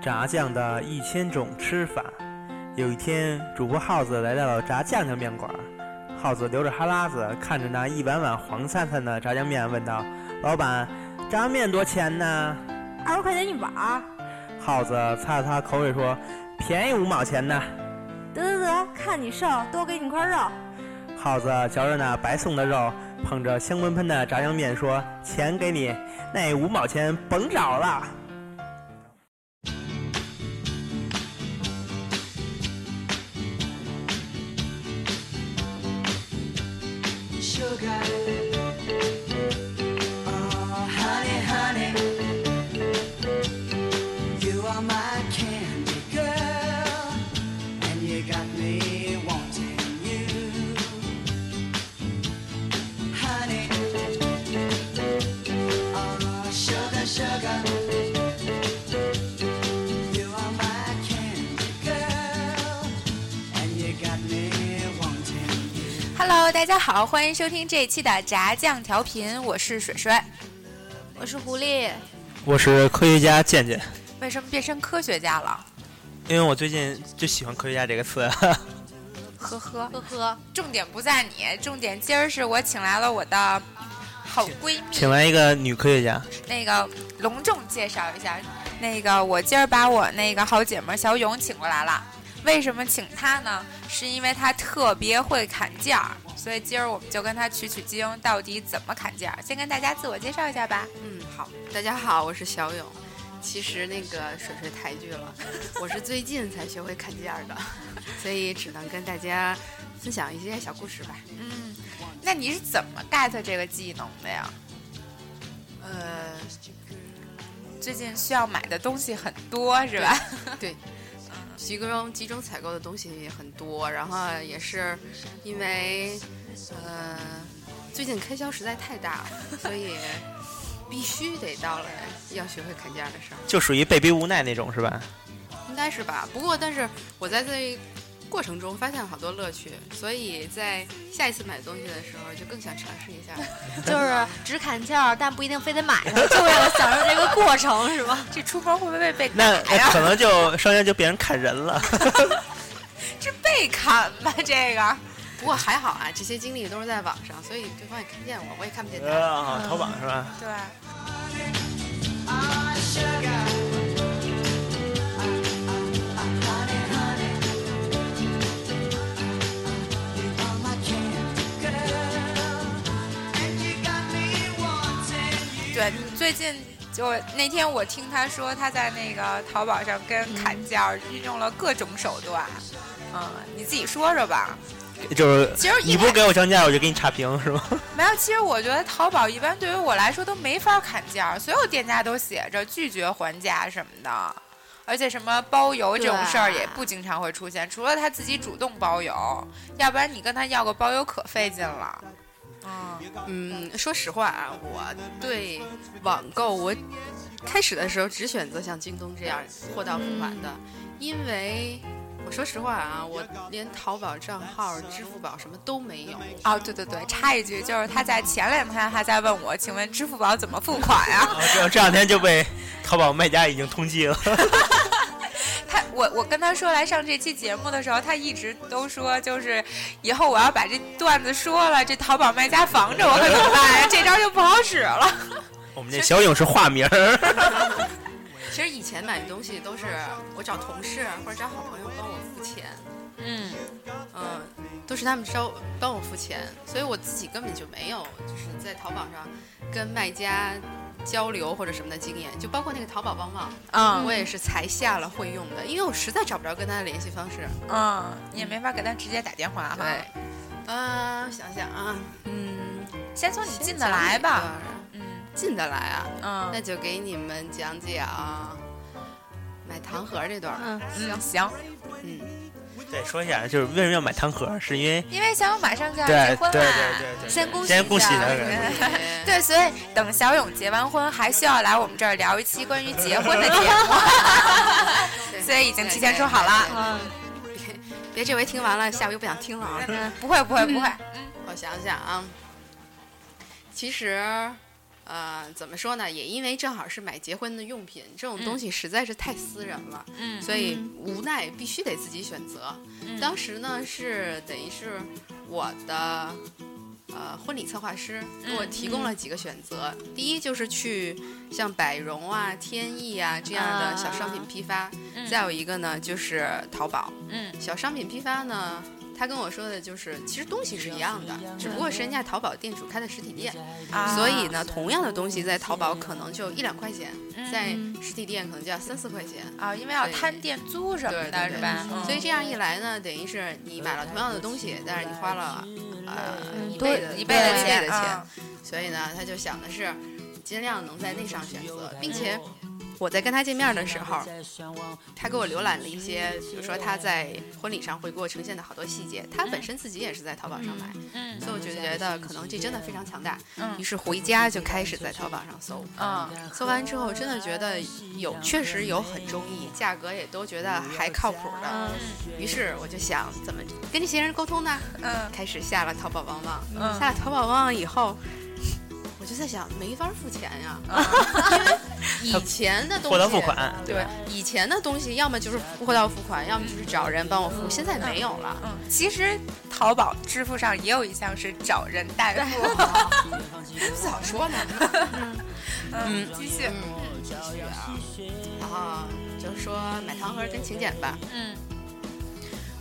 炸酱的一千种吃法。有一天，主播耗子来到了炸酱酱面馆。耗子流着哈喇子，看着那一碗碗黄灿灿的炸酱面，问道：“老板，炸酱面多钱呢？”“二十块钱一碗。”耗子擦了擦口水说：“便宜五毛钱呢。”“得得得，看你瘦，多给你块肉。”耗子嚼着那白送的肉，捧着香喷喷的炸酱面说：“钱给你，那五毛钱甭找了。”好，欢迎收听这一期的炸酱调频，我是水水，我是狐狸，我是科学家健健。为什么变成科学家了？因为我最近就喜欢科学家这个词。呵呵呵呵，重点不在你，重点今儿是我请来了我的好闺蜜，请来一个女科学家。那个隆重介绍一下，那个我今儿把我那个好姐妹小勇请过来了。为什么请她呢？是因为她特别会砍价，所以今儿我们就跟他取取经，到底怎么砍价？先跟大家自我介绍一下吧。嗯，好，大家好，我是小勇。其实那个水水抬举了，我是最近才学会砍价的，所以只能跟大家分享一些小故事吧。嗯，那你是怎么 get 这个技能的呀？呃，最近需要买的东西很多，是吧？对。集中集中采购的东西也很多，然后也是因为，呃，最近开销实在太大了，所以必须得到了要学会砍价的时候，就属于被逼无奈那种，是吧？应该是吧。不过，但是我在这。过程中发现了好多乐趣，所以在下一次买东西的时候就更想尝试一下。就是只砍价，但不一定非得买，就为了享受这个过程，是吧？这出包会不会被那可能就商家就变成砍人了。这被砍吧，这个。不过还好啊，这些经历都是在网上，所以对方也看不见我，我也看不见他。啊，淘宝是吧？对。对，最近就那天我听他说，他在那个淘宝上跟砍价运用了各种手段。嗯，你自己说说吧。就是，其实你不给我降价，我就给你差评，是吗？没有，其实我觉得淘宝一般对于我来说都没法砍价，所有店家都写着拒绝还价什么的，而且什么包邮这种事儿也不经常会出现，除了他自己主动包邮，要不然你跟他要个包邮可费劲了。嗯，说实话啊，我对网购，我开始的时候只选择像京东这样货到付款的，因为我说实话啊，我连淘宝账号、支付宝什么都没有。哦，对对对，插一句，就是他在前两天还在问我，请问支付宝怎么付款呀？这这两天就被淘宝卖家已经通缉了。他我我跟他说来上这期节目的时候，他一直都说就是以后我要把这段子说了，这淘宝卖家防着我可怎么办？这招就不好使了。我们这小勇是化名。其实以前买东西都是我找同事或者找好朋友帮我付钱，嗯。嗯，都是他们招帮我付钱，所以我自己根本就没有就是在淘宝上跟卖家。交流或者什么的经验，就包括那个淘宝旺旺，嗯，我也是才下了会用的，因为我实在找不着跟他的联系方式，嗯，你也没法给他直接打电话哈。对，啊，想想啊，嗯，先从你进得来吧，嗯，进得来啊，嗯，那就给你们讲讲买糖盒这段，嗯，行行，嗯。对，说一下，就是为什么要买糖盒？是因为因为小勇马上就要结婚了，对对对对，先恭喜先恭喜他。对，所以等小勇结完婚，还需要来我们这儿聊一期关于结婚的节目，所以已经提前说好了。嗯，别别这回听完了，下回又不想听了啊！不会不会不会，我想想啊，其实呃，怎么说呢？也因为正好是买结婚的用品，这种东西实在是太私人了，嗯所以无奈必须得自己选择。当时呢是等于是我的呃婚礼策划师给我提供了几个选择，第一就是去像百荣啊、天意啊这样的小商品批发，再有一个呢就是淘宝。嗯小商品批发呢，他跟我说的就是，其实东西是一样的，只不过是人家淘宝店主开的实体店，啊所以呢，同样的东西在淘宝可能就一两块钱，嗯在实体店可能就要三四块钱。啊，因为要摊店租什么的，是吧？嗯所以这样一来呢，等于是你买了同样的东西，但是你花了呃一多倍的一倍的钱的钱啊，所以呢，他就想的是尽量能在那上选择，并且我在跟他见面的时候，他给我浏览了一些，比如说他在婚礼上会给我呈现的好多细节，他本身自己也是在淘宝上买，嗯所以我就觉得可能这真的非常强大，嗯于是回家就开始在淘宝上搜。嗯搜完之后，真的觉得有，确实有很中意，价格也都觉得还靠谱的。于是我就想，怎么跟这些人沟通呢？嗯开始下了淘宝旺旺。嗯下了淘宝旺旺以后，我就在想，没法付钱呀，因为以前的东西货到付款，对，以前的东西要么就是货到付款，要么就是找人帮我付，现在没有了。嗯，其实淘宝支付上也有一项是找人代付。早说呢。嗯，继续。嗯，继续啊。然后就说买糖盒跟请柬吧。嗯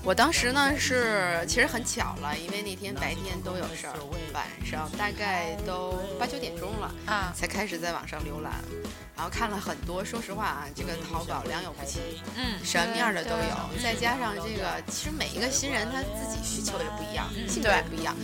我当时呢是其实很巧了，因为那天白天都有事儿，晚上大概都八九点钟了，啊才开始在网上浏览，然后看了很多。说实话啊，这个淘宝良莠不齐，嗯什么样的都有。再加上这个，其实每一个新人他自己需求也不一样，性格也不一样，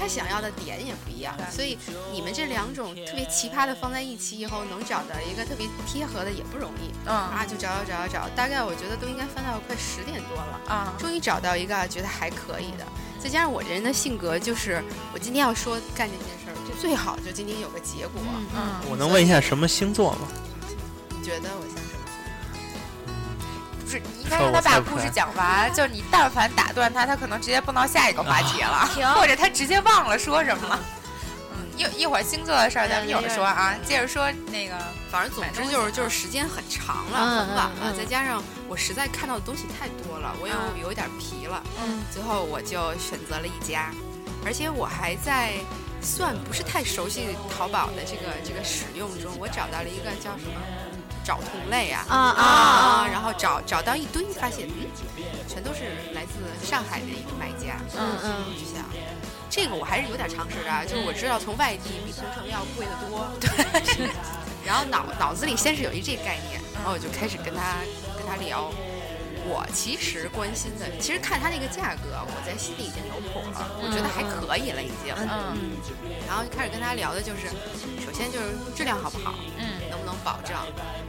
他想要的点也不一样。所以你们这两种特别奇葩的放在一起以后，能找到一个特别贴合的也不容易。嗯啊，就找找找找找，大概我觉得都应该翻到快十点多了。啊终于找到一个觉得还可以的，再加上我这人的性格，就是我今天要说干这件事儿，就最好就今天有个结果。嗯我能问一下什么星座吗？你觉得我像什么星座不是，你应该让他把故事讲完。就是你但凡打断他，他可能直接蹦到下一个话题了，停或者他直接忘了说什么了。嗯，一一会儿星座的事儿咱们一会儿说啊，接着说那个反正总之就是就是时间很长了，嗯很晚了，再加上我实在看到的东西太多了，我又嗯有点疲了，嗯最后我就选择了一家，而且我还在算不是太熟悉淘宝的这个这个使用中，我找到了一个叫什么找同类啊啊啊啊！然后找找到一堆，发现嗯，全都是来自上海的一个卖家，嗯嗯我就想。这个我还是有点常识的啊，就是我知道从外地比同城要贵得多，对。然后脑脑子里先是有一这个概念，然后我就开始跟他跟他聊。我其实关心的，其实看他那个价格，我在心里已经有谱了，我觉得还可以了已经。嗯。然后就开始跟他聊的就是，首先就是质量好不好，嗯。能不能保障，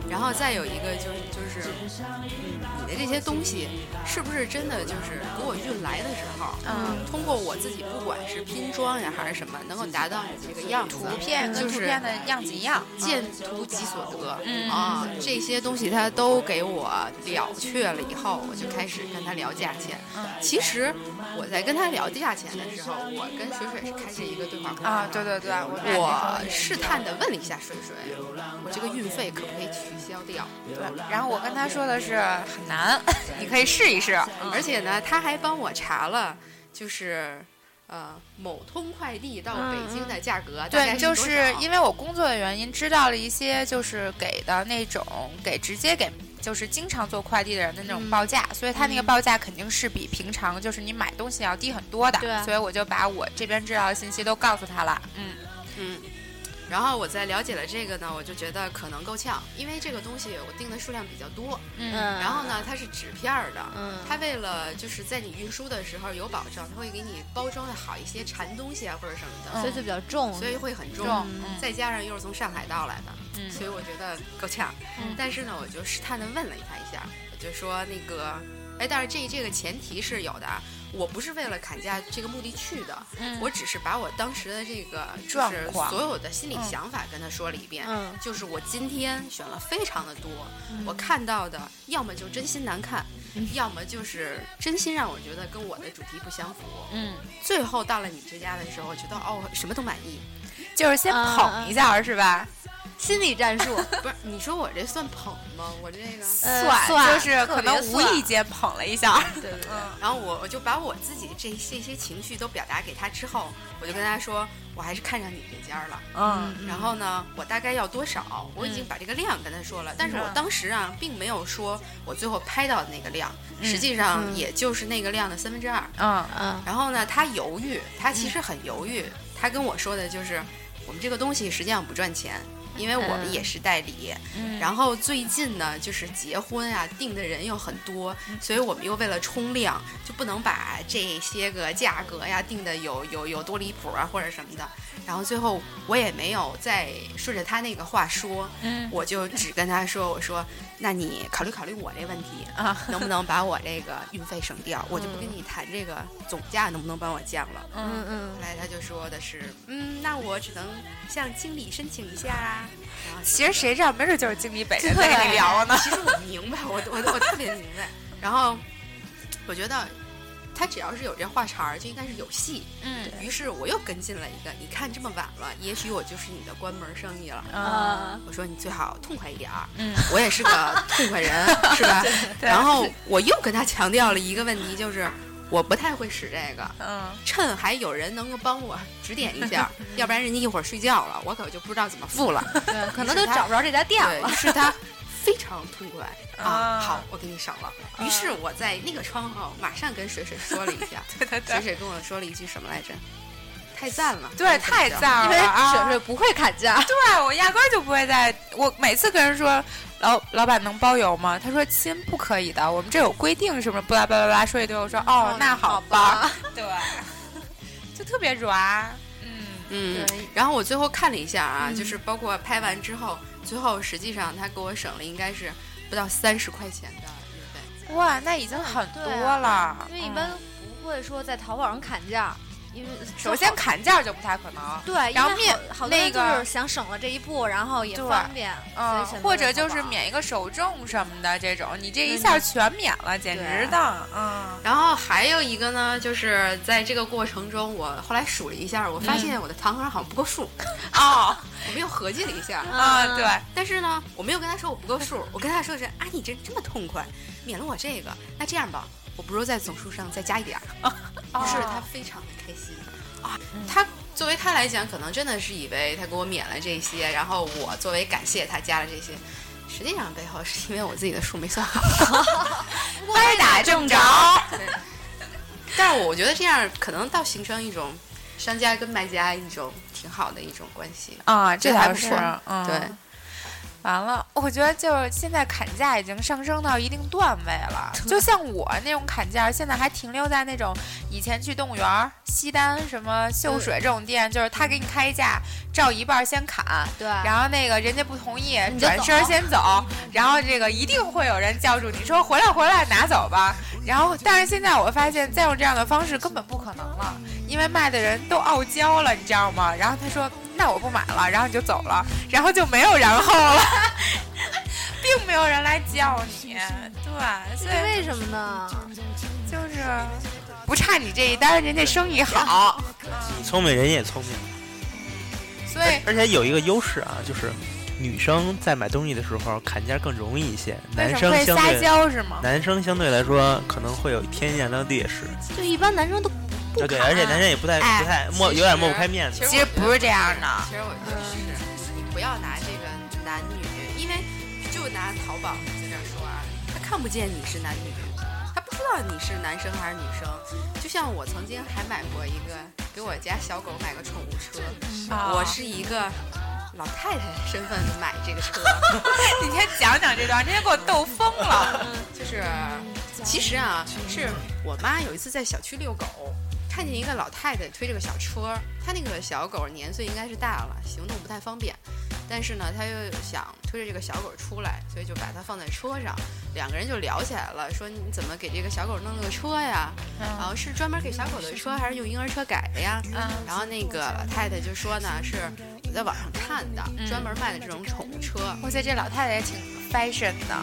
然后再有一个就是就是，嗯，你的这些东西是不是真的就是给我运来的时候，嗯，通过我自己不管是拼装呀还是什么，能够达到你这个样子，图片跟图片的样子一样。见图即所得，嗯。啊，这些东西他都给我了却了以后，我就开始跟他聊价钱。嗯其实我在跟他聊价钱的时候，我跟水水是开着一个对话框啊，对对对，我我试探的问了一下水水，我这个运费可不可以取消掉？对，然后我跟他说的是很难，你可以试一试。而且呢，他还帮我查了，就是呃某通快递到北京的价格，对，就是因为我工作的原因，知道了一些就是给的那种给直接给就是经常做快递的人的那种报价，所以他那个报价肯定是比平常就是你买东西要低很多的。对所以我就把我这边知道的信息都告诉他了。嗯嗯。然后我在了解了这个呢，我就觉得可能够呛，因为这个东西我订的数量比较多，嗯，然后呢，它是纸片儿的，嗯。它为了就是在你运输的时候有保证，它会给你包装的好一些，缠东西啊或者什么的，所以就比较重，所以会很重，重。嗯。再加上又是从上海到来的，嗯。所以我觉得够呛。嗯。但是呢，我就试探的问了他一下，我就说那个，哎，但是这这个前提是有的啊，我不是为了砍价这个目的去的，嗯我只是把我当时的这个就是所有的心理嗯想法跟他说了一遍。嗯就是我今天选了非常的多，嗯我看到的要么就真心难看，要么就是真心让我觉得跟我的主题不相符。嗯最后到了你这家的时候，我觉得哦什么都满意。就是先嗯捧一下是吧？心理战术，不是，你说我这算捧吗？我这个，呃算就是可能无意间捧了一下。对对对。嗯然后我我就把我自己这这些情绪都表达给他之后，我就跟他说，我还是看上你这家了。嗯然后呢，我大概要多少？我已经把这个量跟他说了，但是我嗯当时啊，并没有说我最后拍到的那个量，嗯实际上嗯也就是那个量的三分之二。嗯嗯然后呢，他犹豫，他其实很犹豫。他跟我说的就是，我们这个东西实际上不赚钱，因为我们嗯也是代理。嗯然后最近呢，就是结婚啊，订的人又很多，所以我们又为了冲量，就不能把这些个价格呀定的有有有多离谱啊或者什么的。然后最后我也没有再顺着他那个话说，嗯我就只跟他说，我说，那你考虑考虑我这问题，啊能不能把我这个运费省掉？我就不跟你谈这个总价能不能帮我降了。嗯嗯嗯后来他就说的是，嗯，那我只能向经理申请一下啊。其实谁知道，没准就是经理本人在跟你聊呢。其实我明白，我我我特别明白。然后我觉得他只要是有这话茬儿，就应该是有戏。嗯于是我又跟进了一个，你看这么晚了，也许我就是你的关门生意了。嗯我说你最好痛快一点儿，嗯，我也是个痛快人，是吧？对然后我又跟他强调了一个问题，就是我不太会使这个，嗯趁还有人能够帮我指点一下，要不然人家一会儿睡觉了，我可就不知道怎么付了。对，可能都找不着这家店，了于。是他非常痛快 啊啊，好，我给你省了。于是我在那个窗口马上跟水水说了一下，对对水水跟我说了一句什么来着？太赞了，对，太赞了因为了啊！水水不会砍价，对我压根儿就不会在，我每次跟人说老老板能包邮吗？他说亲不可以的，我们这有规定什么巴拉巴拉巴拉说一堆，我说哦那好吧，对，就特别软，嗯。嗯对，然后我最后看了一下啊，嗯。就是包括拍完之后，最后实际上他给我省了应该是不到三十块钱的运费。哇，那已经很多了，因为一般嗯。不会说在淘宝上砍价，因为首先砍价就不太可能，对，然后好好多就那个是想省了这一步，然后也对方便，嗯或者就是免一个首重什么的这种，你这一下全免了，简直的，嗯然后还有一个呢，就是在这个过程中，我后来数了一下，我发现我的糖盒好像不够数，哦我们又合计了一下。啊对，但是呢，我没有跟他说我不够数，我跟他说的是啊，你这这么痛快，免了我这个，那这样吧，我不如在总数上再加一点儿。于是他非常的开心。啊，他作为他来讲，可能真的是以为他给我免了这些，然后我作为感谢他加了这些，实际上背后是因为我自己的数没算好。歪打正着，对，但是我觉得这样可能倒形成一种商家跟卖家一种挺好的一种关系。啊，这还不错，嗯，对，完了，我觉得就是现在砍价已经上升到一定段位了。就像我那种砍价，现在还停留在那种以前去动物园儿、西单、什么秀水这种店，就是他给你开价，照一半儿先砍，对，然后那个人家不同意，转身先走，然后这个一定会有人叫住你说回来回来拿走吧。然后，但是现在我发现再用这样的方式根本不可能了，因为卖的人都傲娇了，你知道吗？然后他说那我不买了，然后你就走了，然后就没有然后了，并没有人来叫你，对，所以为什么呢？就是不差你这一单，人家生意好，你聪明，人也聪明。所以而且有一个优势啊，就是女生在买东西的时候砍价更容易一些，男生相对娇是吗？男生相对来说可能会有天然的劣势。就一般男生都不对对，而且男生也不太哎不太抹，有点实抹不开面子。其实其实不是这样的。其实我觉得是，你不要拿这个男女，因为就拿淘宝在这儿说啊，他看不见你是男女，他不知道你是男生还是女生。就像我曾经还买过一个，给我家小狗买个宠物车，啊我是一个老太太身份买这个车，你先讲讲这段，真的给我逗疯了。就是其实啊，是我妈有一次在小区遛狗。看见一个老太太推着个小车，她那个小狗年岁应该是大了，行动不太方便，但是呢，她又想推着这个小狗出来，所以就把它放在车上，两个人就聊起来了，说你怎么给这个小狗弄了个车呀？然后是专门给小狗的车，还是用婴儿车改的呀？嗯然后那个老太太就说呢，是我在网上看的，专门卖的这种宠物车。我觉得这老太太也挺 fashion 的。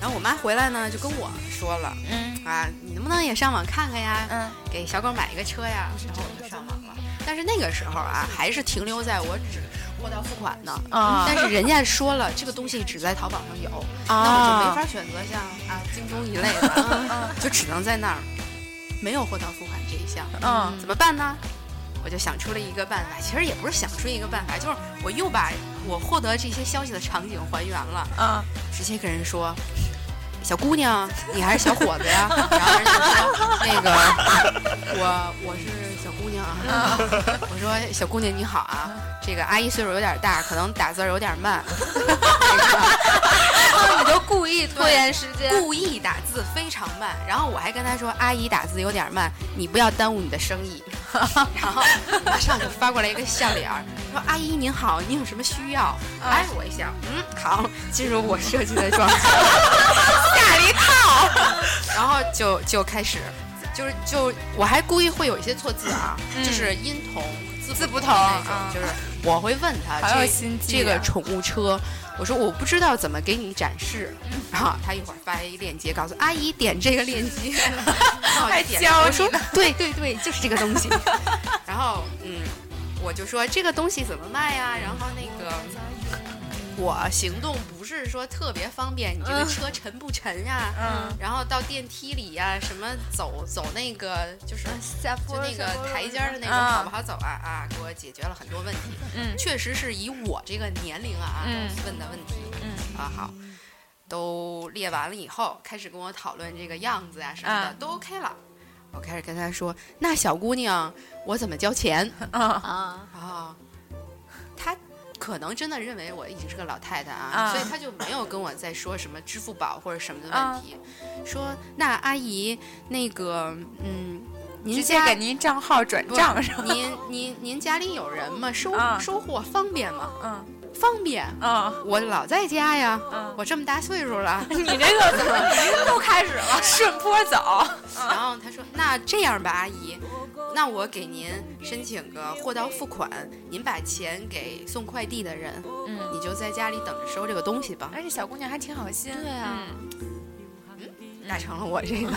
然后我妈回来呢，就跟我说了，嗯啊，你能不能也上网看看呀？嗯，给小狗买一个车呀？然后我就上网了，但是那个时候啊，还是停留在我只货到付款呢。啊但是人家说了，这个东西只在淘宝上有，那我就没法选择像啊京东一类的，就只能在那儿没有货到付款这一项。嗯怎么办呢？我就想出了一个办法，其实也不是想出一个办法，就是我又把我获得这些消息的场景还原了，嗯直接跟人说。小姑娘，你还是小伙子呀？然后人就说那个，我我是小姑娘啊。我说小姑娘你好啊，这个阿姨岁数有点大，可能打字有点慢，你就故意拖延时间。故意打字非常慢。然后我还跟他说，阿姨打字有点慢，你不要耽误你的生意。然后马上就发过来一个笑脸儿，说阿姨您好，您有什么需要？哎，我一想，嗯，好，进入我设计的状态，吓了一套，然后就就开始。就是就我还故意会有一些错字啊，就是音同字字不同同那种啊，就是我会问他这心机啊这个宠物车，我说我不知道怎么给你展示，然后他一会儿发一个链接，告诉阿姨点这个链接，然后我还就点教我说对对对，就是这个东西。然后嗯，我就说这个东西怎么卖呀？然后那个我行动不是说特别方便，你这个车沉不沉呀？嗯。然后到电梯里呀，什么走走那个就是下坡就那个台阶儿的那种啊好不好走啊啊，给我解决了很多问题。嗯。确实是以我这个年龄啊、嗯。问的问题。嗯。啊好，都列完了以后，开始跟我讨论这个样子呀、什么的、啊都 OK 了。我开始跟他说，那小姑娘，我怎么交钱？啊。啊，啊？他可能真的认为我已经是个老太太啊，啊所以他就没有跟我再说什么支付宝或者什么的啊问题，说那阿姨那个嗯，您直接给您账号转账是吧？您您您家里有人吗？收、啊收货方便吗？嗯方便，嗯我老在家呀。嗯，我这么大岁数了，你这个怎么又开始了？顺坡走。然后他说：“那这样吧，阿姨，那我给您申请个货到付款，您把钱给送快递的人，嗯，你就在家里等着收这个东西吧。而且小姑娘还挺好心。对啊。嗯，”达成了我这个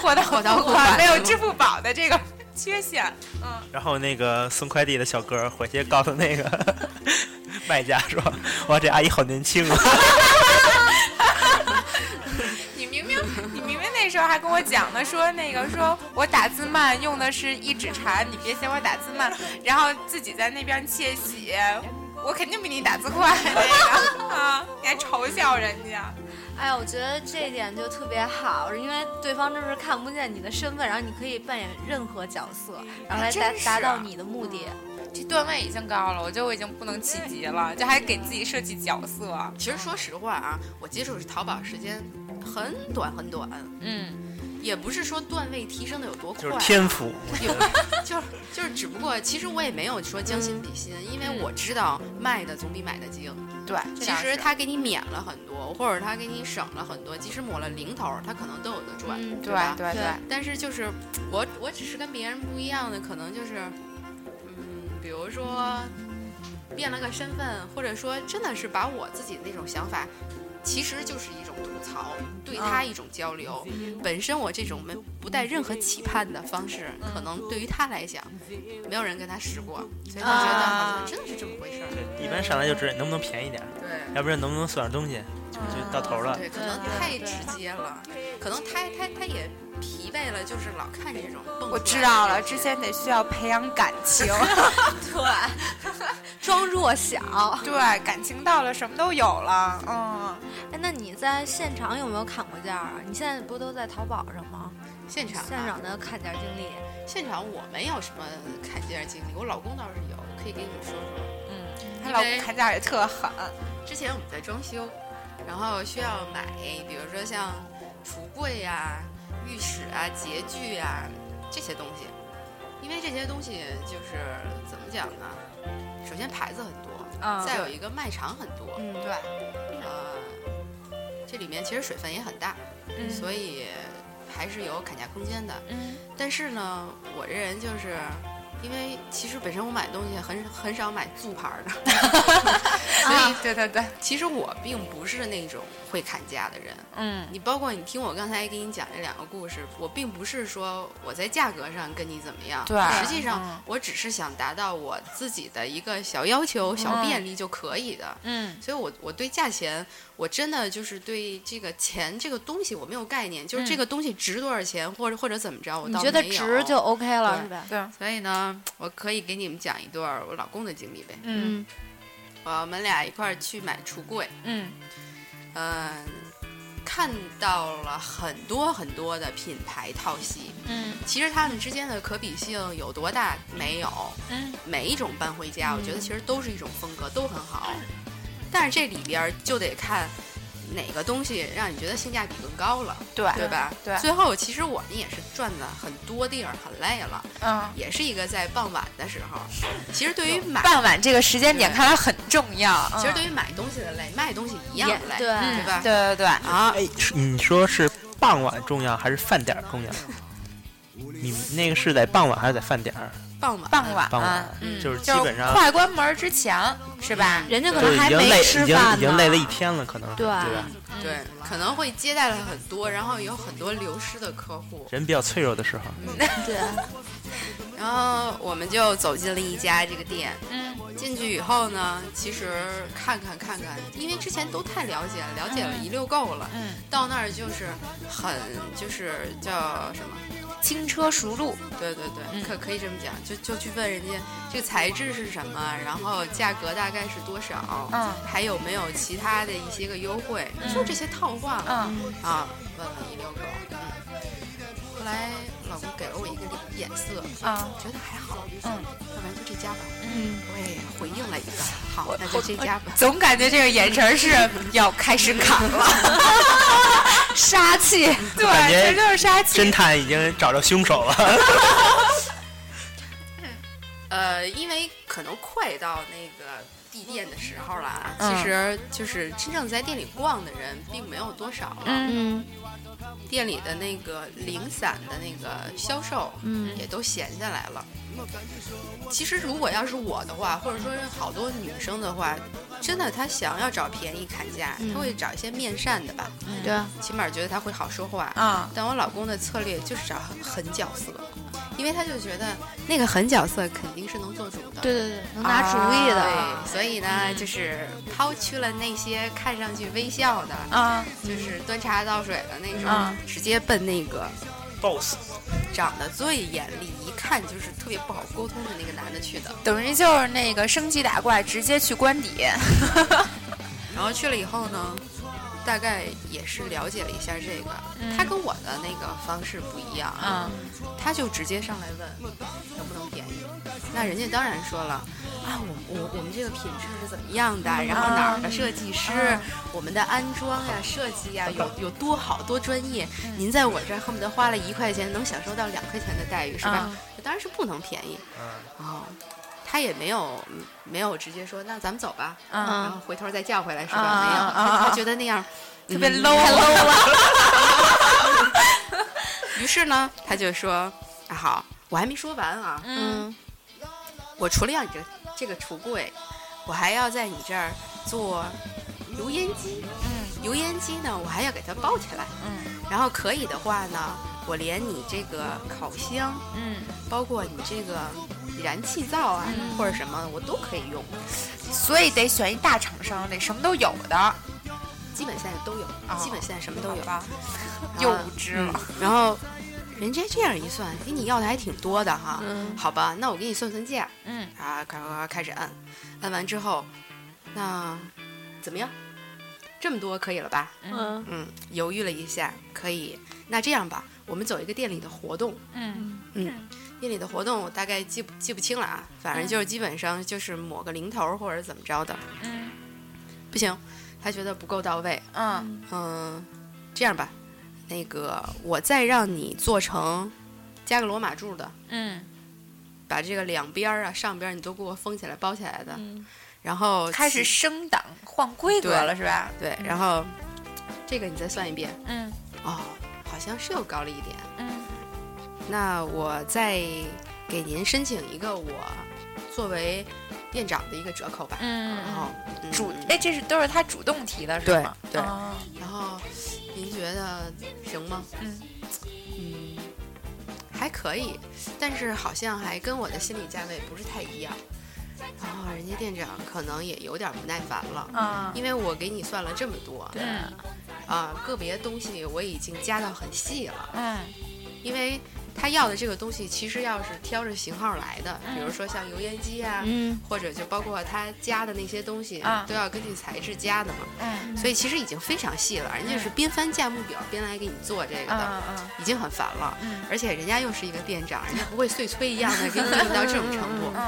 货 到货到付付款款没有支付宝的这个 缺陷。嗯，然后那个送快递的小哥回去告诉那个 卖家说：“哇，这阿姨好年轻啊。你明明你明明那时候还跟我讲呢，说那个说我打字慢，用的是一指禅，你别嫌我打字慢，然后自己在那边窃喜，我肯定比你打字快那个啊，你还嘲笑人家。哎呀，我觉得这一点就特别好，因为对方就是看不见你的身份，然后你可以扮演任何角色，然后来达达到你的目的。这段位已经高了，我觉得我已经不能企及了，就还给自己设计角色。其实说实话啊，我接触淘宝时间很短很短，嗯也不是说段位提升的有多！”快、就是啊，天赋，就是就是，只不过其实我也没有说将心比心，因为我知道卖的总比买的精。对，其实他给你免了很多，或者他给你省了很多，即使抹了零头，他可能都有的赚，嗯对吧？对对，但是就是我，我只是跟别人不一样的，可能就是，嗯，比如说变了个身份，或者说真的是把我自己的那种想法，其实就是一种吐槽，对他一种交流。本身我这种没不带任何期盼的方式，可能对于他来讲，没有人跟他试过，所以他觉得好像真的是这么回事儿。对，一般上来就知道能不能便宜点儿，对。要不然能不能送点东西，就就到头了。对，可能太直接了，可能他他他也疲惫了，就是老看这种。我知道了，之前得需要培养感情，对，装弱小。对，感情到了，什么都有了。嗯，哎，那你在现场有没有砍过价啊？你现在不都在淘宝上吗？现场、啊、现场的砍价经历。现场我没有什么砍价经历，我老公倒是有，可以给你们说说。嗯，他老公砍价也特狠。之前我们在装修，然后需要买，比如说像橱柜呀、浴室啊、洁具啊这些东西，因为这些东西就是怎么讲呢？首先牌子很多，嗯再有一个卖场很多，嗯，对，呃，这里面其实水分也很大，嗯。所以还是有砍价空间的。嗯。但是呢，我这人就是因为其实本身我买东西很很少买租牌儿的，所以对对对，其实我并不是那种会砍价的人。嗯你包括你听我刚才给你讲这两个故事，我并不是说我在价格上跟你怎么样，对实际上嗯我只是想达到我自己的一个小要求、小便利就可以的。嗯所以我我对价钱，我真的就是对这个钱这个东西我没有概念，就是这个东西值多少钱，或者或者怎么着，我你觉得倒没有值就 OK 了，是吧？对，所以呢，我可以给你们讲一段我老公的经历呗。嗯我们俩一块儿去买橱柜，嗯嗯、看到了很多很多的品牌套系。嗯其实他们之间的可比性有多大？没有。嗯每一种搬回家，我觉得其实都是一种风格，都很好。但是这里边就得看哪个东西让你觉得性价比更高了，对对吧？对最后其实我们也是转了很多地儿，很累了，嗯，也是一个在傍晚的时候。其实对于买，傍晚这个时间点看来很重要。其实对于买东西的累，卖东西一样累，对对吧？对对对，啊，哎，你说是傍晚重要还是饭点儿重要？你那个是在傍晚还是在饭点儿？傍晚，傍晚傍晚嗯，就是基本上。快关门之前是吧？人家可能还没已经累，已经吃饭呢，已经累了一天了，可能对。对吧？对，可能会接待了很多，然后有很多流失的客户。人比较脆弱的时候，对，然后我们就走进了一家这个店，嗯。进去以后呢，其实看看看看，因为之前都太了解了，了解了一溜够了，嗯，到那儿就是很就是叫什么？轻车熟路。对对对，嗯可可以这么讲，就就去问人家这个材质是什么，然后价格大概是多少，嗯还有没有其他的一些个优惠，就这些套话了、嗯啊，问了一溜狗。嗯，后来老公给了我一个眼色，啊觉得还好，嗯要不然就这家吧。嗯，我也回应了一个，好，那就这家吧。总感觉这个眼神是要开始砍了，杀气，对，感觉这就是杀气。侦探已经找着凶手了。呃，因为可能快到那个地店的时候了其实就是真正在店里逛的人并没有多少了。嗯嗯店里的那个零散的那个销售，嗯也都闲下来了。其实如果要是我的话，或者说是好多女生的话，真的她想要找便宜砍价，她会找一些面善的吧，对，起码觉得她会好说话。啊，但我老公的策略就是找狠狠角色，因为他就觉得那个狠角色肯定是能做主的。对对对，能拿主意的，对，所以呢，就是抛去了那些看上去微笑的，啊，就是端茶倒水的那种，嗯直接奔那个 boss，长得最严厉，一看就是特别不好沟通的那个男的去的。等于就是那个升级打怪，直接去官邸。然后去了以后呢，大概也是了解了一下这个，嗯他跟我的那个方式不一样啊，嗯他就直接上来问能不能便宜。那人家当然说了啊，我我我们这个品质是怎么样的，然后哪儿的设计师，嗯我们的安装呀、设计呀有有多好多专业，嗯您在我这儿恨不得花了一块钱能享受到两块钱的待遇，是吧？嗯当然是不能便宜嗯，哦。他也没有没有直接说那咱们走吧，嗯然嗯，后回头再叫回来是吧？啊没有，他他觉得那样特别嗯 low 太 low 了。于是呢，他就说：“啊好，我还没说完啊，嗯我除了要你这这个橱柜，我还要在你这儿做油烟机。嗯油烟机呢，我还要给它包起来。嗯然后可以的话呢，我连你这个烤箱，嗯，包括你这个燃气灶啊，或者什么，我都可以用。所以得选一大厂商，得什么都有的。基本现在都有，哦基本现在什么都有。吧？啊幼稚了。然后人家这样一算，给你要的还挺多的哈。好吧，那我给你算算价嗯啊，快快快开始按，按完之后，那怎么样？这么多可以了吧？嗯嗯，犹豫了一下，可以。那这样吧，我们走一个店里的活动。嗯嗯，店里的活动我大概记不记不清了啊，反正就是基本上就是抹个零头儿或者怎么着的。嗯不行，他觉得不够到位。嗯嗯，这样吧，那个我再让你做成加个罗马柱的，嗯，把这个两边儿啊、上边儿你都给我封起来、包起来的，嗯然后开始升档换规格了是吧？对，然后这个你再算一遍嗯哦，好像是又高了一点。嗯那我再给您申请一个我作为店长的一个折扣吧。嗯然后嗯主嗯哎，这是都是他主动提的，是对吗？对哦然后您觉得行吗？嗯嗯，还可以，但是好像还跟我的心理价位不是太一样。然后人家店长可能也有点不耐烦了，啊，因为我给你算了这么多，对嗯啊，个别东西我已经加到很细了，嗯因为他要的这个东西其实要是挑着型号来的，比如说像油烟机啊，嗯或者就包括他加的那些东西，啊都要根据材质加的嘛，嗯所以其实已经非常细了，人家是边翻价目表边来给你做这个的，已经很烦了。嗯而且人家又是一个店长，人家不会碎催一样的给你弄到这种程度，嗯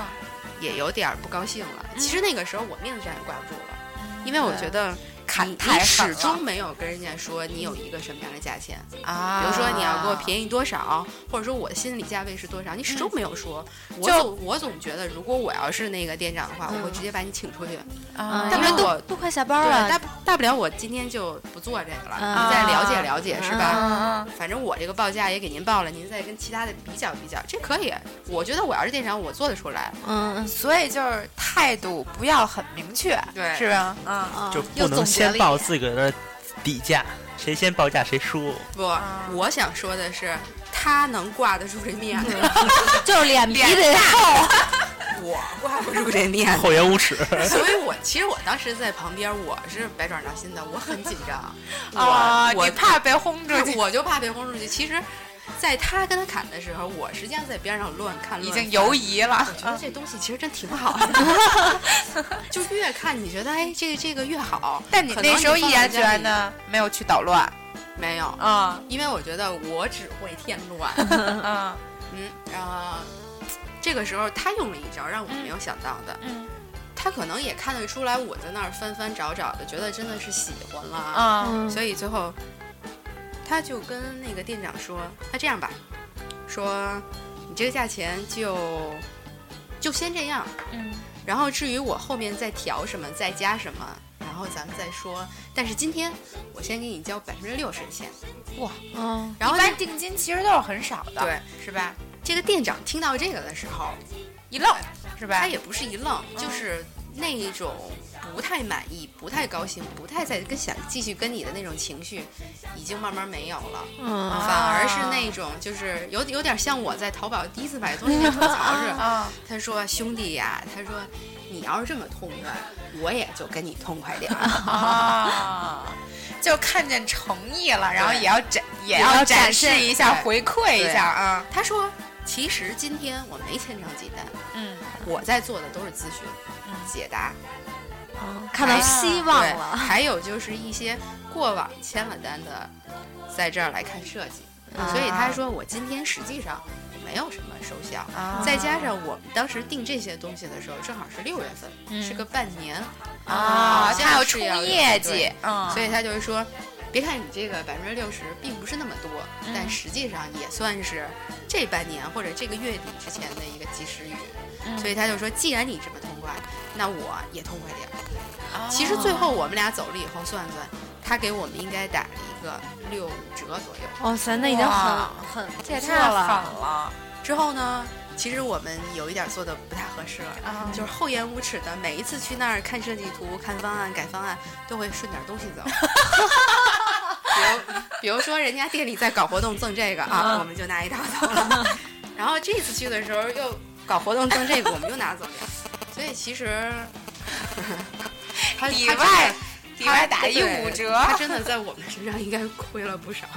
也有点儿不高兴了。其实那个时候我命上也挂不住了，因为我觉得砍太狠了始终没有跟人家说你有一个什么样的价钱，啊，比如说你要给我便宜多少，或者说我的心理价位是多少，你始终没有说。我就总我总觉得，如果我要是那个店长的话，我会直接把你请出去。啊，但是我都快下班对，了，大大不了我今天就不做这个了，嗯你再了解了解是吧？反正我这个报价也给您报了，您再跟其他的比较比较，这可以。我觉得我要是店长，我做得出来。嗯嗯，所以就是态度不要很明确，对是吧？嗯嗯，就又不能先报自个儿的底价，谁先报价谁输。不，我想说的是，他能挂得住这面子，就是脸皮得厚，我挂不住这面子。厚颜无耻，所以我其实我当时在旁边，我是百爪挠心的，我很紧张。啊，我你怕被轰出去，我就怕被轰出去。其实，在他跟他砍的时候，我实际上在边上乱看，乱已经犹。疑了。我。觉得这东西其实真挺好。的，就越看你觉得哎，这个这个越好。但你那时候你放毅然决在家里。然的没有去捣乱。没有，啊。因为我觉得我只会添乱。嗯 嗯，然后这个时候他用了一招让我没有想到的，嗯。他可能也看得出来我在那儿翻翻找找的，觉得真的是喜欢了，啊。嗯。所以最后他就跟那个店长说：“那这样吧，说你这个价钱就就先这样，嗯然后至于我后面再调什么再加什么。”然后咱们再说，但是今天我先给你交百分之六十的钱，哇嗯然后呢一般定金其实都是很少的，对是吧？这个店长听到这个的时候，一愣是吧？他也不是一愣，就是那一种不太满意、不太高兴、不太再跟想继续跟你的那种情绪，已经慢慢没有了，反而是那种就是有有点像我在淘宝第一次买东西那吐槽似的。啊。他说：“兄弟呀，他说你要是这么痛快，我也就跟你痛快点。儿。啊，就看见诚意了，然后也要展也也要要展示一下，回馈一下啊。他说：“其实今天我没签成几单，嗯。我在做的都是咨询、嗯。解答，嗯看到希望，了，还有就是一些过往签了单的，在这儿来看设计。啊所以他说我今天实际上没有什么收效，啊再加上我们当时定这些东西的时候，正好是六月份，嗯是个半年，啊，要冲业绩，嗯，所以他就是说。别看你这个百分之六十并不是那么多，嗯但实际上也算是这半年或者这个月底之前的一个及时雨。嗯。所以他就说，既然你这么痛快，那我也痛快点。其实最后我们俩走了以后算算，他给我们应该打了一个六五折左右。哇塞，那已经很很这太狠错了，之后呢，其实我们有一点做的不太合适了，啊就是厚颜无耻的，每一次去那儿看设计图、看方案、改方案，都会顺点东西走。比如，比如说人家店里在搞活动赠这个啊，我们就拿一套走了。然后这次去的时候又搞活动挣这个，我们又拿走了。所以其实，他里外里他外打一对五折，他真的在我们身上应该亏了不少。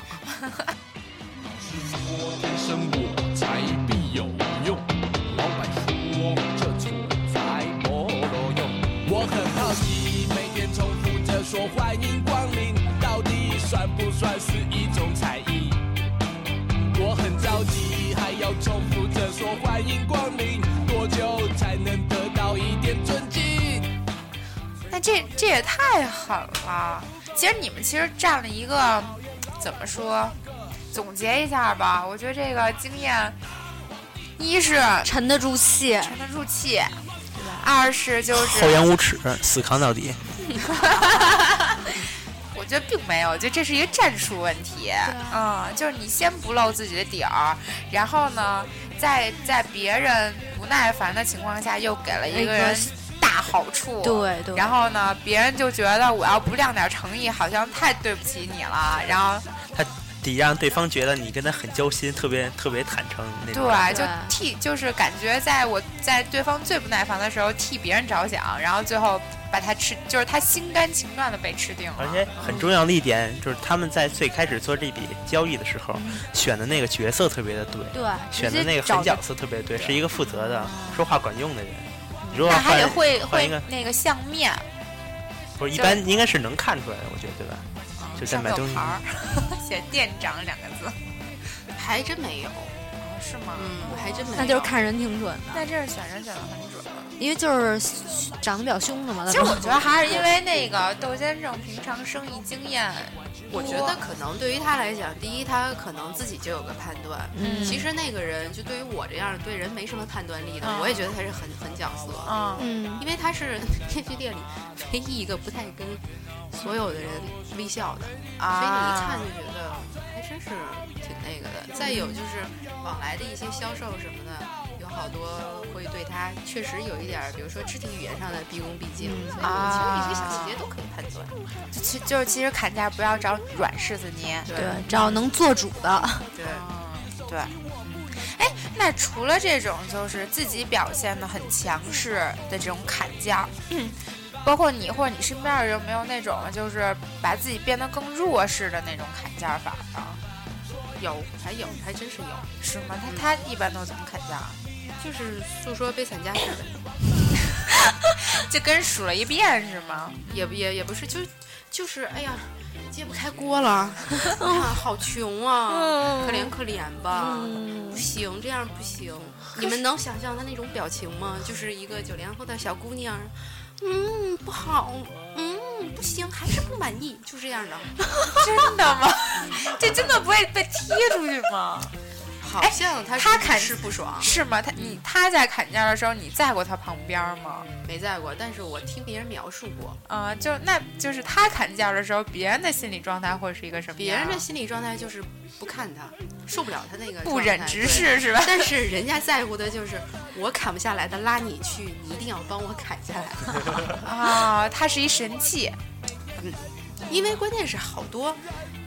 欢迎光临，多久才能得到一点尊敬？那这这也太狠了。其实你们其实占了一个怎么说？总结一下吧，我觉得这个经验，一是沉得住气，沉得住气，二是就是厚颜无耻，死扛到底。我我觉得并没有，我觉得这是一个战术问题。嗯，就是你先不露自己的底儿，然后呢，在在别人不耐烦的情况下，又给了一个人大好处。对对，然后呢，别人就觉得我要不亮点诚意，好像太对不起你了。然后得让对方觉得你跟他很交心，特别特别坦诚那种。对，就替就是感觉在我在对方最不耐烦的时候替别人着想，然后最后把他吃，就是他心甘情愿的被吃定了。而且很重要的一点就是他们在最开始做这笔交易的时候，选的那个角色特别的对，对，选的那个狠角色特别对，是一个负责的、说话管用的人。你如果那还得换会会换一个，那个相面，不是一般应该是能看出来的，我觉得对吧？就在上买东西个牌儿，写店长两个字，还真没有，是吗？嗯，还真没有。那就是看人挺准的，那这是选人选的很准。因为就是长得比较凶的嘛。其实我觉得还是因为那个 窦先生平常生意经验，我觉得可能对于他来讲，第一，他可能自己就有个判断。嗯其实那个人就对于我这样对人没什么判断力的，嗯我也觉得他是很很角色，嗯，嗯，因为他是 电锯店里唯一一个不太跟所有的人微笑的，啊，所以你一看就觉得还真是挺那个的。再有就是往来的一些销售什么的，有好多会对他确实有一点儿，比如说肢体语言上的毕恭毕敬，所以其实一些小细节都可以判断。就其就是其实砍价不要找软柿子捏。对，找能做主的，对。嗯，对。哎，那除了这种就是自己表现的很强势的这种砍价，嗯，包括你或者你身边有没有那种就是把自己变得更弱势的那种砍价法啊？有，还有，还真是有，是吗？他他一般都怎么砍价？就是诉说悲惨家事呗，就跟数了一遍是吗？也不也也不是，就就是哎呀，揭不开锅了，好穷啊，可怜可怜吧，不行，这样不行。你们能想象他那种表情吗？就是一个九零后的小姑娘，嗯，不好，嗯，不行，还是不满意，就这样的。真的吗？这真的不会被踢出去吗？好像他砍是不爽，是吗？他你他在砍价的时候，你在过他旁边吗？没在过，但是我听别人描述过，啊、就那就是他砍价的时候，别人的心理状态会是一个什么样？别人的心理状态就是不看他，受不了他那个不忍直视是吧？但是人家在乎的就是我砍不下来的，拉你去，你一定要帮我砍下来。啊，他是一神器，因为关键是好多，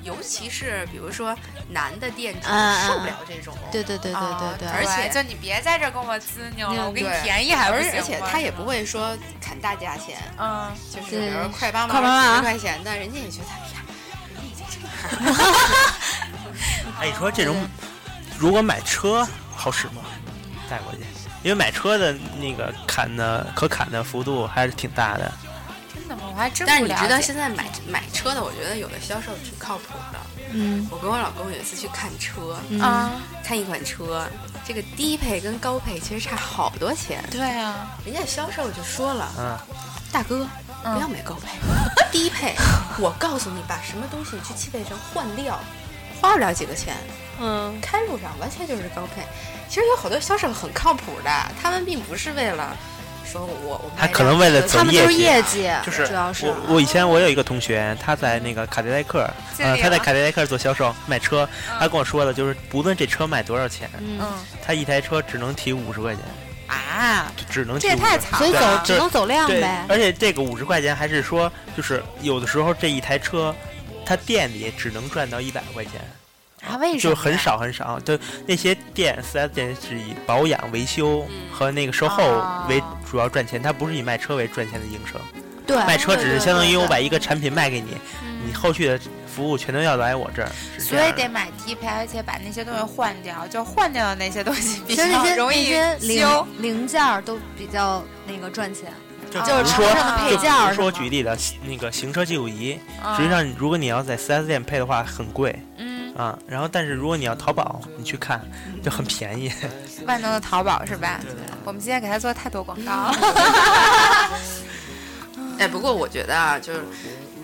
尤其是比如说男的店主受不了这种，对对对对对对，啊而且就你别在这儿跟我滋扭我给你便宜还不行而而且他也不会说砍大价钱，嗯，就是比如说快八毛、快八毛十块钱的，人家也觉得哎呀，人家已经这样了，哎，你说这种如果买车好使吗？带过去，因为买车的那个砍的可砍的幅度还是挺大的。但是你。知道现在买买车的，我觉得有的销售挺靠谱的。嗯我跟我老公有一次去看车，嗯啊，看一款车，这个低配跟高配其实差好多钱。对啊，人家销售就说了，嗯，大哥，嗯不要买高配，低配。我告诉你，把什么东西去汽配城换掉，花不了几个钱，嗯，开路上完全就是高配。其实有好多销售很靠谱的，他们并不是为了说我我他可能为了走他们就是业绩业绩，就是主要是我我以前我有一个同学，他在那个卡迪莱克，呃，他在卡迪莱克做销售卖车，他跟我说的就是，不论这车卖多少钱，嗯，嗯他一台车只能提五十块钱，啊，就只能提50这也太惨所以了。走只能走量呗，，而且这个五十块钱还是说，就是有的时候这一台车，他店里只能赚到一百块钱，啊，为什么？就很。少很少。就那些店四 S 店是以保养、维修和那个售后啊为主要赚钱，它不是以卖车为赚钱的营生。对，卖车只是相当于我把一个产品卖给你，你后续的服务全都要来我这儿，这所以得买低配，而且把那些东西换掉，就换掉的那些东西实那些那较容易些零修。零件都比较那个赚钱，就就是比如说车上的配就件儿比如说我是吗举例的那个行车记录仪，嗯实际上如果你要在 4S 店配的话很贵嗯，啊，然后但是如果你要淘宝，你去看就很便宜。万能的淘宝是吧？我们今天给他做太多广告了。哎，不过我觉得啊，就是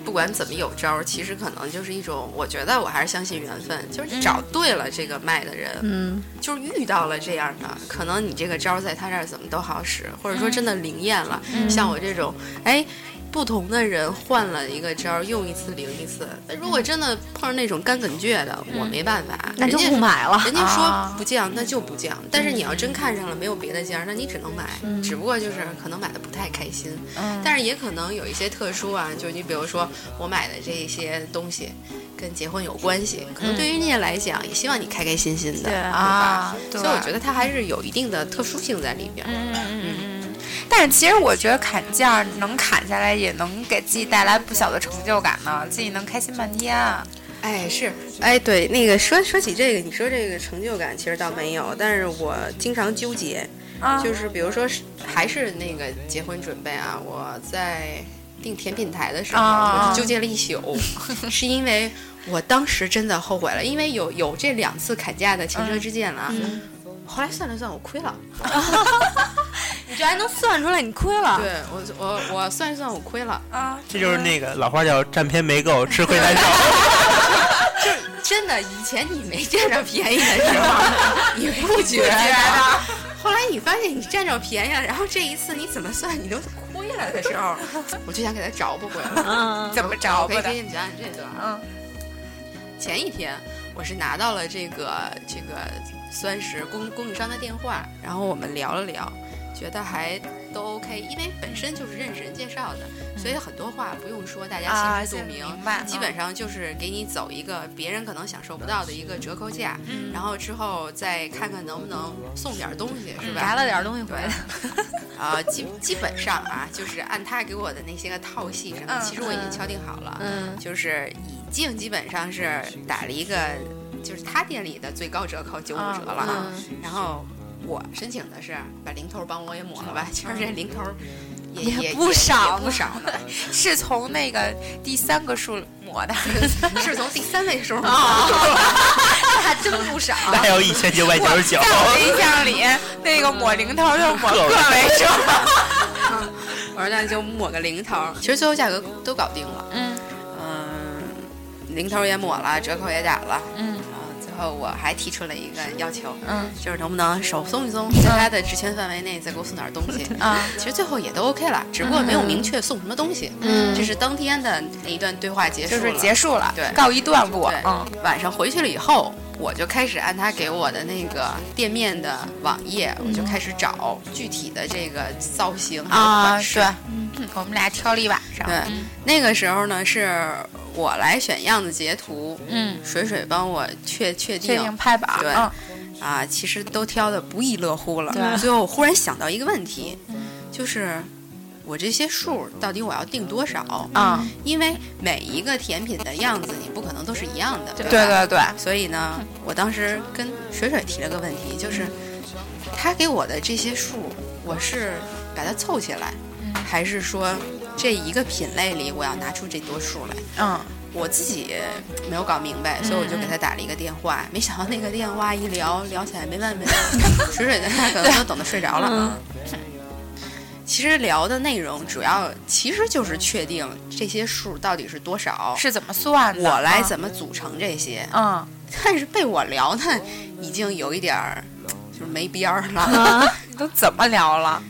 不管怎么有招儿，其实可能就是一种，我觉得我还是相信缘分，就是你找对了这个卖的人，嗯，就是遇到了这样的，可能你这个招儿在他这儿怎么都好使，或者说真的灵验了。像我这种，哎，不同的人换了一个招，用一次灵一次。那如果真的碰上那种干梗倔的，我没办法，那就不买了。人家啊说不降，那就不降。但是你要真看上了，没有别的价，那你只能买。只不过就是可能买的不太开心，嗯但是也可能有一些特殊啊，就你比如说我买的这些东西跟结婚有关系，可能对于人家来讲，也希望你开开心心的，对吧？所以我觉得它还是有一定的特殊性在里边嗯嗯嗯。但是其实我觉得砍价能砍下来，也能给自己带来不小的成就感呢，自己能开心半天。哎，是，哎，对，那个说说起这个，你说这个成就感其实倒没有，但是我经常纠结，啊就是比如说是还是那个结婚准备啊，我在订甜品台的时候，啊我就纠结了一宿，是因为我当时真的后悔了，因为有有这两次砍价的前车之鉴了啊。后来算了算，我亏了。你居然能算出来你亏了？对我，我我算一算，我亏了。啊，这就是那个老话叫占便宜没够，吃亏难受。真的，以前你没占着便宜的时候，你不觉得？后来你发现你占着便宜了，然后这一次你怎么算你都亏了的时候，我就想给他找补回来。嗯，怎么找我可以？给你们讲讲这段。嗯前一天我是拿到了这个这个酸石供供应商的电话，然后我们聊了聊，觉得还都 OK，因为本身就是认识人介绍的，所以很多话不用说，大家啊，心知肚明。基本上就是给你走一个别人可能享受不到的一个折扣价，嗯然后之后再看看能不能送点东西，是吧？拿了点东西回来。啊、基基本上啊，就是按他给我的那些个套系什么，嗯其实我已经敲定好了，嗯就是已经基本上是打了一个，就是他店里的最高折扣九五折了，嗯然后我申请的是把零头帮我也抹了吧，其实这零头也也也不少也不少呢，是从那个第三个数抹的，是从第三位数 抹啊的。还真不少。还有一千九百九十九在。我印象里，那个抹零头就是抹个位数。我说那就抹个零头，其实最后价格都搞定了，嗯嗯，零头也抹了，折扣也打了，嗯后我还提出了一个要求，嗯就是能不能手松一松，在他的职权范围内再给我送点东西。啊其实最后也都 OK 了，只不过没有明确送什么东西。嗯这是当天的那一段对话结束了，就是结束了，对告一段落。对，嗯晚上回去了以后，我就开始按他给我的那个店面的网页，我就开始找具体的这个造型啊，款式。对，嗯我们俩挑了一晚上。对嗯那个时候呢，是我来选样子截图，嗯，水水帮我确确定确定定拍板。对嗯啊，其实都挑的不亦乐乎了。对最后我忽然想到一个问题，就是我这些数到底我要定多少？啊，因为每一个甜品的样子你不可能都是一样的，对吧？对对，所以呢，我当时跟水水提了个问题，就是他给我的这些数，我是把它凑起来，嗯还是说这一个品类里我要拿出这多数来？嗯我自己没有搞明白，所以我就给他打了一个电话。没想到那个电话一聊聊起来没完没了，水水在那可能都等他睡着了。嗯其实聊的内容主要其实就是确定这些数到底是多少，是怎么算的？我来啊怎么组成这些。嗯 但是被我聊的已经有一点儿就是没边儿了。啊都怎么聊了？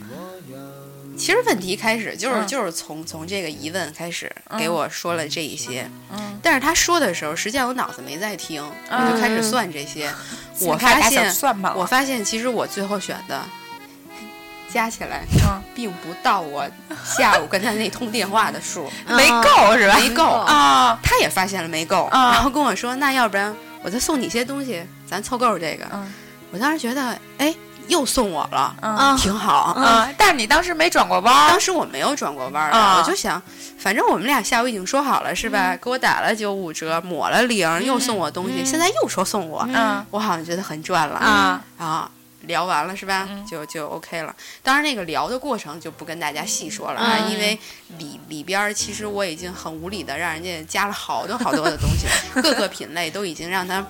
其实问题开始就是、嗯就是从从这个疑问开始嗯给我说了这一些，嗯，但是他说的时候，实际上我脑子没在听，我就开始算这些。我发现我发现其实我最后选的加起来嗯。并不到我下午跟他那通电话的数，没够是吧？没够。啊，他也发现了没够，啊。然后跟我说那要不然我再送你些东西，咱凑够这个。嗯。我当时觉得哎又送我了，嗯。啊挺好。嗯，但是你当时没转过弯儿？当时我没有转过弯儿我就想，反正我们俩下午已经说好了，是嗯。吧？给我打了九五折，抹了零，又送我东西，现在又说送我，嗯。我好像觉得很赚了。啊啊！聊完了是吧？嗯就就 OK 了。当然，那个聊的过程就不跟大家细说了啊，嗯因为里里边其实我已经很无理的让人家加了好多好多的东西，各个品类都已经让他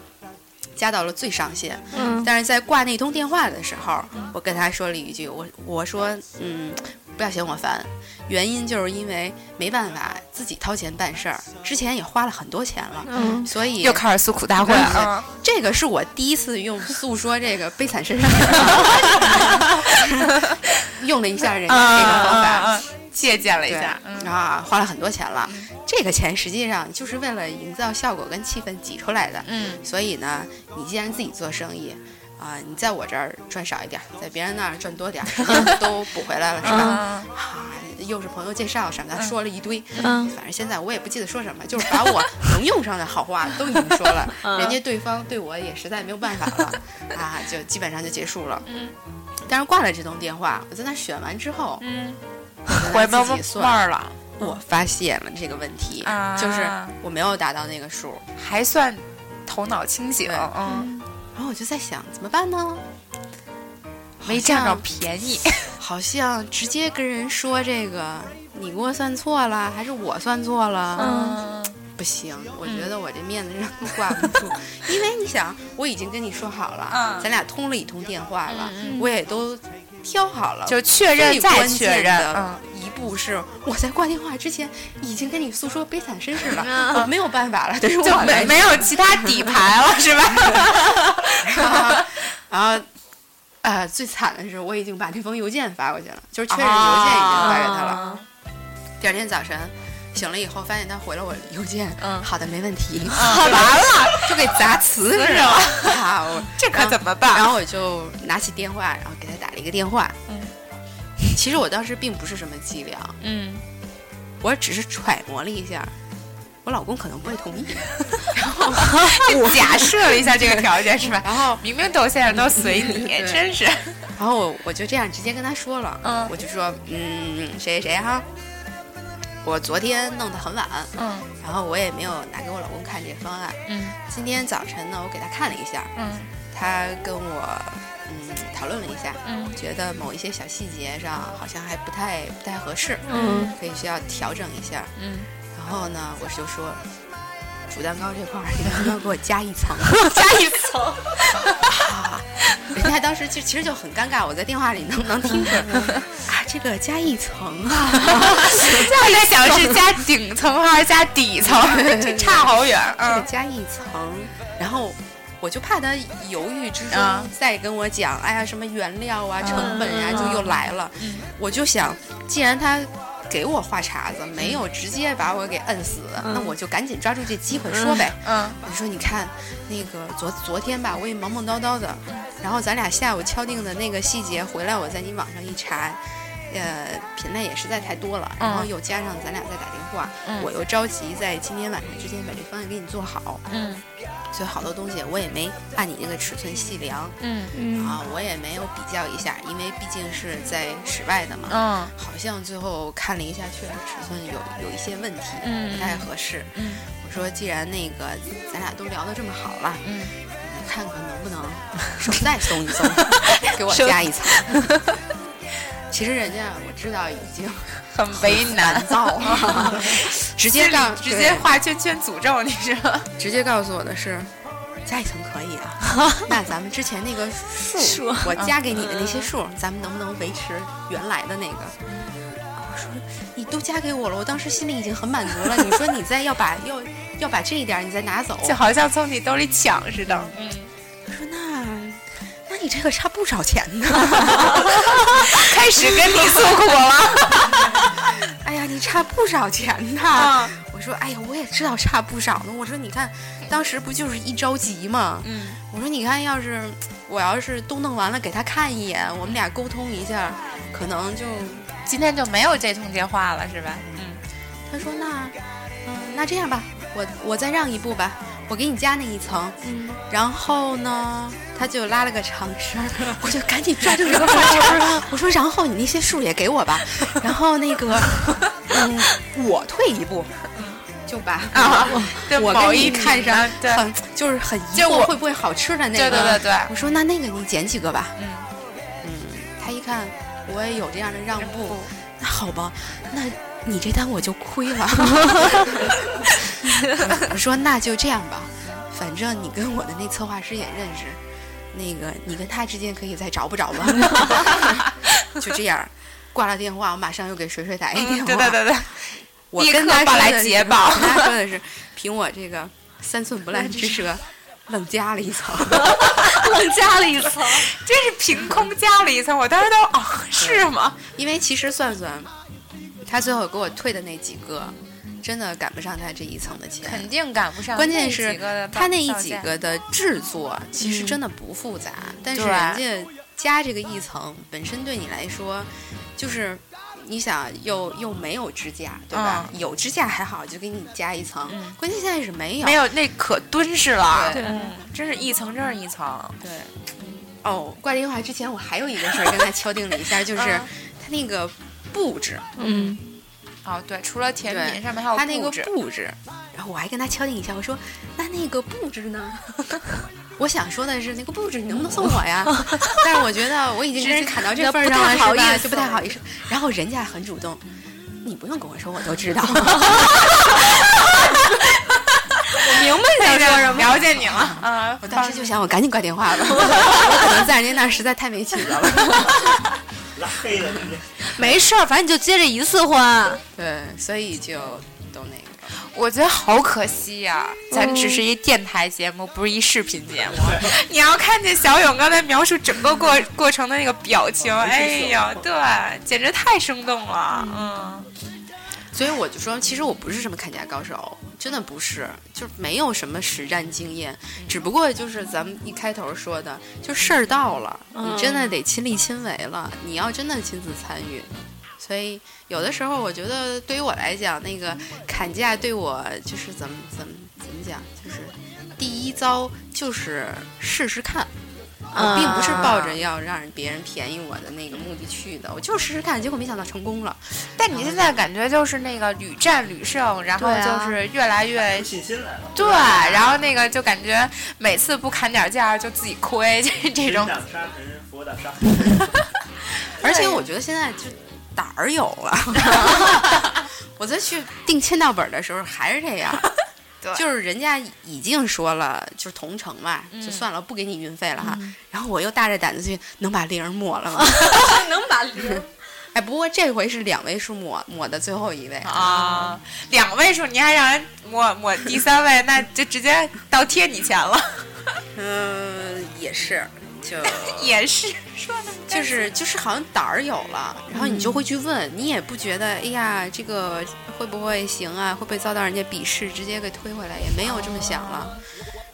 加到了最上限。嗯但是在挂那通电话的时候，我跟他说了一句，我我说，嗯，不要嫌我烦，原因就是因为没办法自己掏钱办事儿，之前也花了很多钱了，嗯所以又开始诉苦大会了。这个是我第一次用诉说这个悲惨身上 用了一下人家这个方法。借鉴了一下，嗯啊，花了很多钱了。这个钱实际上就是为了营造效果跟气氛挤出来的。嗯所以呢，你既然自己做生意，啊、你在我这儿赚少一点儿，在别人那儿赚多点儿，都补回来了，是吧？嗯啊，又是朋友介绍什么的，说了一堆。嗯反正现在我也不记得说什么，就是把我 能用上的好话都已经说了，嗯人家对方对我也实在没有办法了，啊，就基本上就结束了。嗯。但是挂了这通电话，我在那选完之后，嗯，我回在那味味自己算，儿了，我发现了这个问题，啊就是我没有达到那个数，还算头脑清醒，嗯，然后我就在想怎么办呢？没占着便宜，好像直接跟人说这个，你给我算错了，还是我算错了？嗯。不行，我觉得我这面子上挂不住，因为你想，我已经跟你说好了，嗯。咱俩通了一通电话了，嗯我也都挑好了，就确认最再确认，嗯一步是我在挂电话之前已经跟你诉说悲惨身世了，嗯 我没有办法了，对 于我就没没有其他底牌了，是吧？说，然后。呃，最惨的是，我已经把那封邮件发过去了，就是确认邮件已经发给他了。啊第二天早晨醒了以后，发现他回了我邮件，嗯好的，没问题，完了，就给砸瓷实了。啊，我这可怎么办？然后我就拿起电话，然后给他打了一个电话。嗯，其实我当时并不是什么伎俩，嗯，我只是揣摩了一下，我老公可能不会同意。然后 假设了一下这个条件是吧？然后，明明都先生都随你，真是，然后我我就这样直接跟他说了，嗯我就说，嗯，谁谁谁哈，我昨天弄得很晚，嗯然后我也没有拿给我老公看这个方案。嗯今天早晨呢，我给他看了一下，嗯他跟我嗯讨论了一下，嗯觉得某一些小细节上好像还不太不太合适，嗯可以需要调整一下。嗯，然后呢，我就说，煮蛋糕这块儿你能不能给我加一层，加一层，啊！人家当时就其实就很尴尬，我在电话里能能听出来啊，这个加一层啊，我在想是加顶层还是加底层，这差好远。这个嗯加一层，然后。我就怕他犹豫之中啊。再跟我讲，哎呀，什么原料啊、成本啊，嗯就又来了。嗯。我就想，既然他给我话茬子，没有直接把我给摁死，那我就赶紧抓住这机会说呗。嗯。我说你看，那个昨昨天吧，我也忙忙叨叨的，然后咱俩下午敲定的那个细节回来，我在你网上一查，呃，品类也实在太多了，然后又加上咱俩在打电话，嗯我又着急在今天晚上之前把这方案给你做好，嗯所以好多东西我也没按你那个尺寸细量嗯嗯啊，我也没有比较一下，因为毕竟是在室外的嘛。嗯好像最后看了一下，确实尺寸有有一些问题，嗯不太合适。嗯我说，既然那个咱俩都聊得这么好了，嗯，你看看能不能 手再松一松，给我加一层。其实人家我知道已经很为难到，了，直接告直接画圈圈诅咒你是吧？直接告诉我的是。加一层可以啊，那咱们之前那个数，数我加给你的那些数，咱们能不能维持原来的那个？我说你都加给我了，我当时心里已经很满足了。你说你再要把要要把这一点你再拿走，就好像从你兜里抢似的。你这个差不少钱呢。开始跟你诉苦了。哎呀，你差不少钱呢。啊我说，哎呀，我也知道差不少呢。我说，你看，当时不就是一着急吗？嗯我说，你看，要是我要是都弄完了，给他看一眼，我们俩沟通一下，可能就……今天就没有这通电话了，是吧？嗯他说，那，嗯、那这样吧，我我再让一步吧，我给你加那一层。嗯然后呢，他就拉了个长声儿，我就赶紧抓住这个话茬儿。我说，然后你那些数也给我吧。然后那个，嗯，我退一步，就把啊，我跟你看上很就是很疑惑会不会好吃的那个。对对对对，我说那那个你捡几个吧。嗯嗯，他一看我也有这样的让步，那好吧，那你这单我就亏了。我说那就这样吧，反正你跟我的那策划师也认识，那个你跟他之间可以再找不着吧？就这样，挂了电话，我马上又给水水打一电话。嗯对对对对，立我跟他是捷报我跟他说的 是，凭我这个三寸不烂之舌，冷加了一层。冷加了一层，真是凭空加了一层，我当时都哦，是吗？因为其实算算，他最后给我退的那几个，真的赶不上他这一层的钱。肯定赶不上。关键是几个的他那一几个的制作其实嗯真的不复杂，但是人家加这个一层本身对你来说，就是你想又又没有支架，对吧？有支架还好，就给你加一层。嗯关键现在是没有，没有那可敦实了，对嗯，真是一层真是一层。对。哦，挂电话之前我还有一个事儿跟他敲定了一下，就是嗯他那个布置，嗯，哦，对，除了甜品上面还有他那个布置，然后我还跟他敲定一下，我说那那个布置呢？我想说的是那个布置你能不能送我呀？但是我觉得我已经跟人砍到这份儿上了，不好是吧？意思就不太好意思。然后人家很主动，你不用跟我说，我都知道。我明白你想说什么。了解你了啊！我当时就想，我赶紧挂电话吧，我可能在人家那儿实在太没气质了。拉黑了人家。没事儿，反正你就结这一次婚。对，所以就都那个。我觉得好可惜呀、咱只是一电台节目，不是一视频节目。你要看见小勇刚才描述整个过过程的那个表情，哎呀，对，简直太生动了。嗯，所以我就说，其实我不是什么砍价高手，真的不是，就没有什么实战经验，只不过就是咱们一开头说的，就事儿到了，你真的得亲力亲为了，你要真的亲自参与。所以有的时候，我觉得对于我来讲，那个砍价对我就是怎么怎么怎么讲，就是第一遭就是试试看。我并不是抱着要让别人便宜我的那个目的去的，我就试试看，结果没想到成功了。但你现在感觉就是那个屡战屡胜，然后就是越来越信心来了。对，然后那个就感觉每次不砍点价就自己亏，这这种。而且我觉得现在就胆儿有了。我在去订签到本的时候还是这样，对就是人家已经说了，就是同城嘛，嗯就算了，不给你运费了哈。然后我又大着胆子去，能把零抹了吗？能把零 哎，不过这回是两位数抹抹的最后一位，啊，两位数你还让人抹抹第三位，那就直接倒贴你钱了。嗯，也是，就 也是说的就是就是好像胆儿有了，然后你就会去问，你也不觉得哎呀这个会不会行啊，会不会遭到人家鄙视，直接给推回来，也没有这么想了。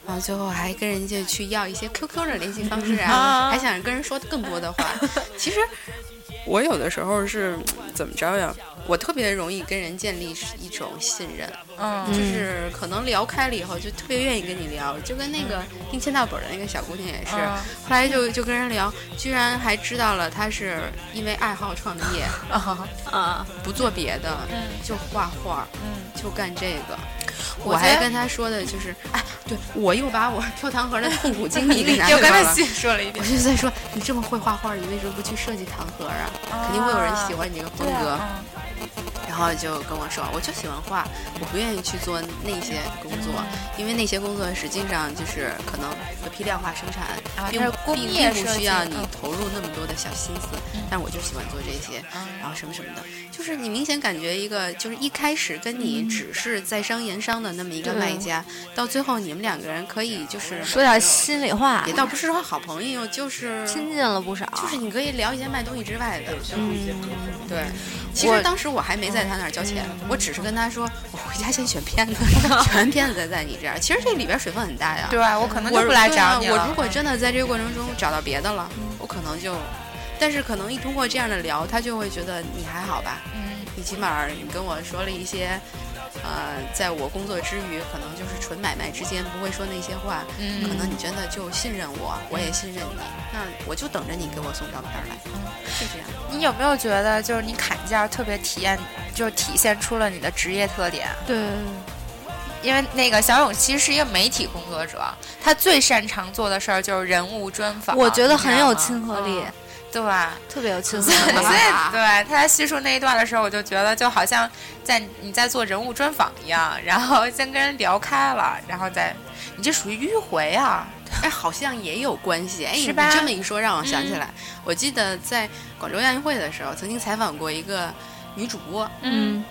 然后最后还跟人家去要一些 QQ 的联系方式啊，啊还想跟人说更多的话。其实 我有的时候是怎么着呀？我特别容易跟人建立一种信任，嗯就是可能聊开了以后，就特别愿意跟你聊，就跟那个订签到本的那个小姑娘也是，嗯后来就就跟人聊，居然还知道了她是因为爱好创的业，不做别的，嗯就画画，嗯，就干这个。我还跟他说的就是，哎，对我又把我 跳糖盒的痛苦经历给拿 出来了。跟他细说了一遍我，就在说，你这么会画画，你为什么不去设计糖盒啊？肯定会有人喜欢你这个风格。然后就跟我说，我就喜欢画，我不愿意去做那些工作，因为那些工作实际上就是可能有批量化生产，并啊它是工并不需要你嗯。投入那么多的小心思。但我就喜欢做这些，嗯。然后什么什么的，就是你明显感觉一个就是一开始跟你只是在商言商的那么一个卖家，到最后你们两个人可以就是说点心里话。也，倒不是说好朋友，就是亲近了不少。就是你可以聊一些卖东西之外的。嗯，对，其实当时我还没在他那儿交钱，我只是跟他说，我回家先选片子，选完片子再在你这儿。其实这里边水分很大呀。对我可能就不来找你了。我如果真的在这个过程中找到别的了，我可能就，但是可能一通过这样的聊，他就会觉得你还好吧，嗯你起码你跟我说了一些。呃，在我工作之余，可能就是纯买卖之间不会说那些话，嗯可能你真的就信任我，我也信任你，那我就等着你给我送照片来，是这样。你有没有觉得，就是你砍价特别体验，就体现出了你的职业特点？对，因为那个小勇其实是一个媒体工作者，他最擅长做的事儿就是人物专访。我觉得很有亲和力，嗯对吧？特别有亲和所以。对他在叙述那一段的时候，我就觉得就好像在你在做人物专访一样，然后先跟人聊开了，然后再你这属于迂回啊。哎，好像也有关系。哎，你是吧这么一说，让我想起来，我记得在广州亚运会的时候，曾经采访过一个女主播，嗯，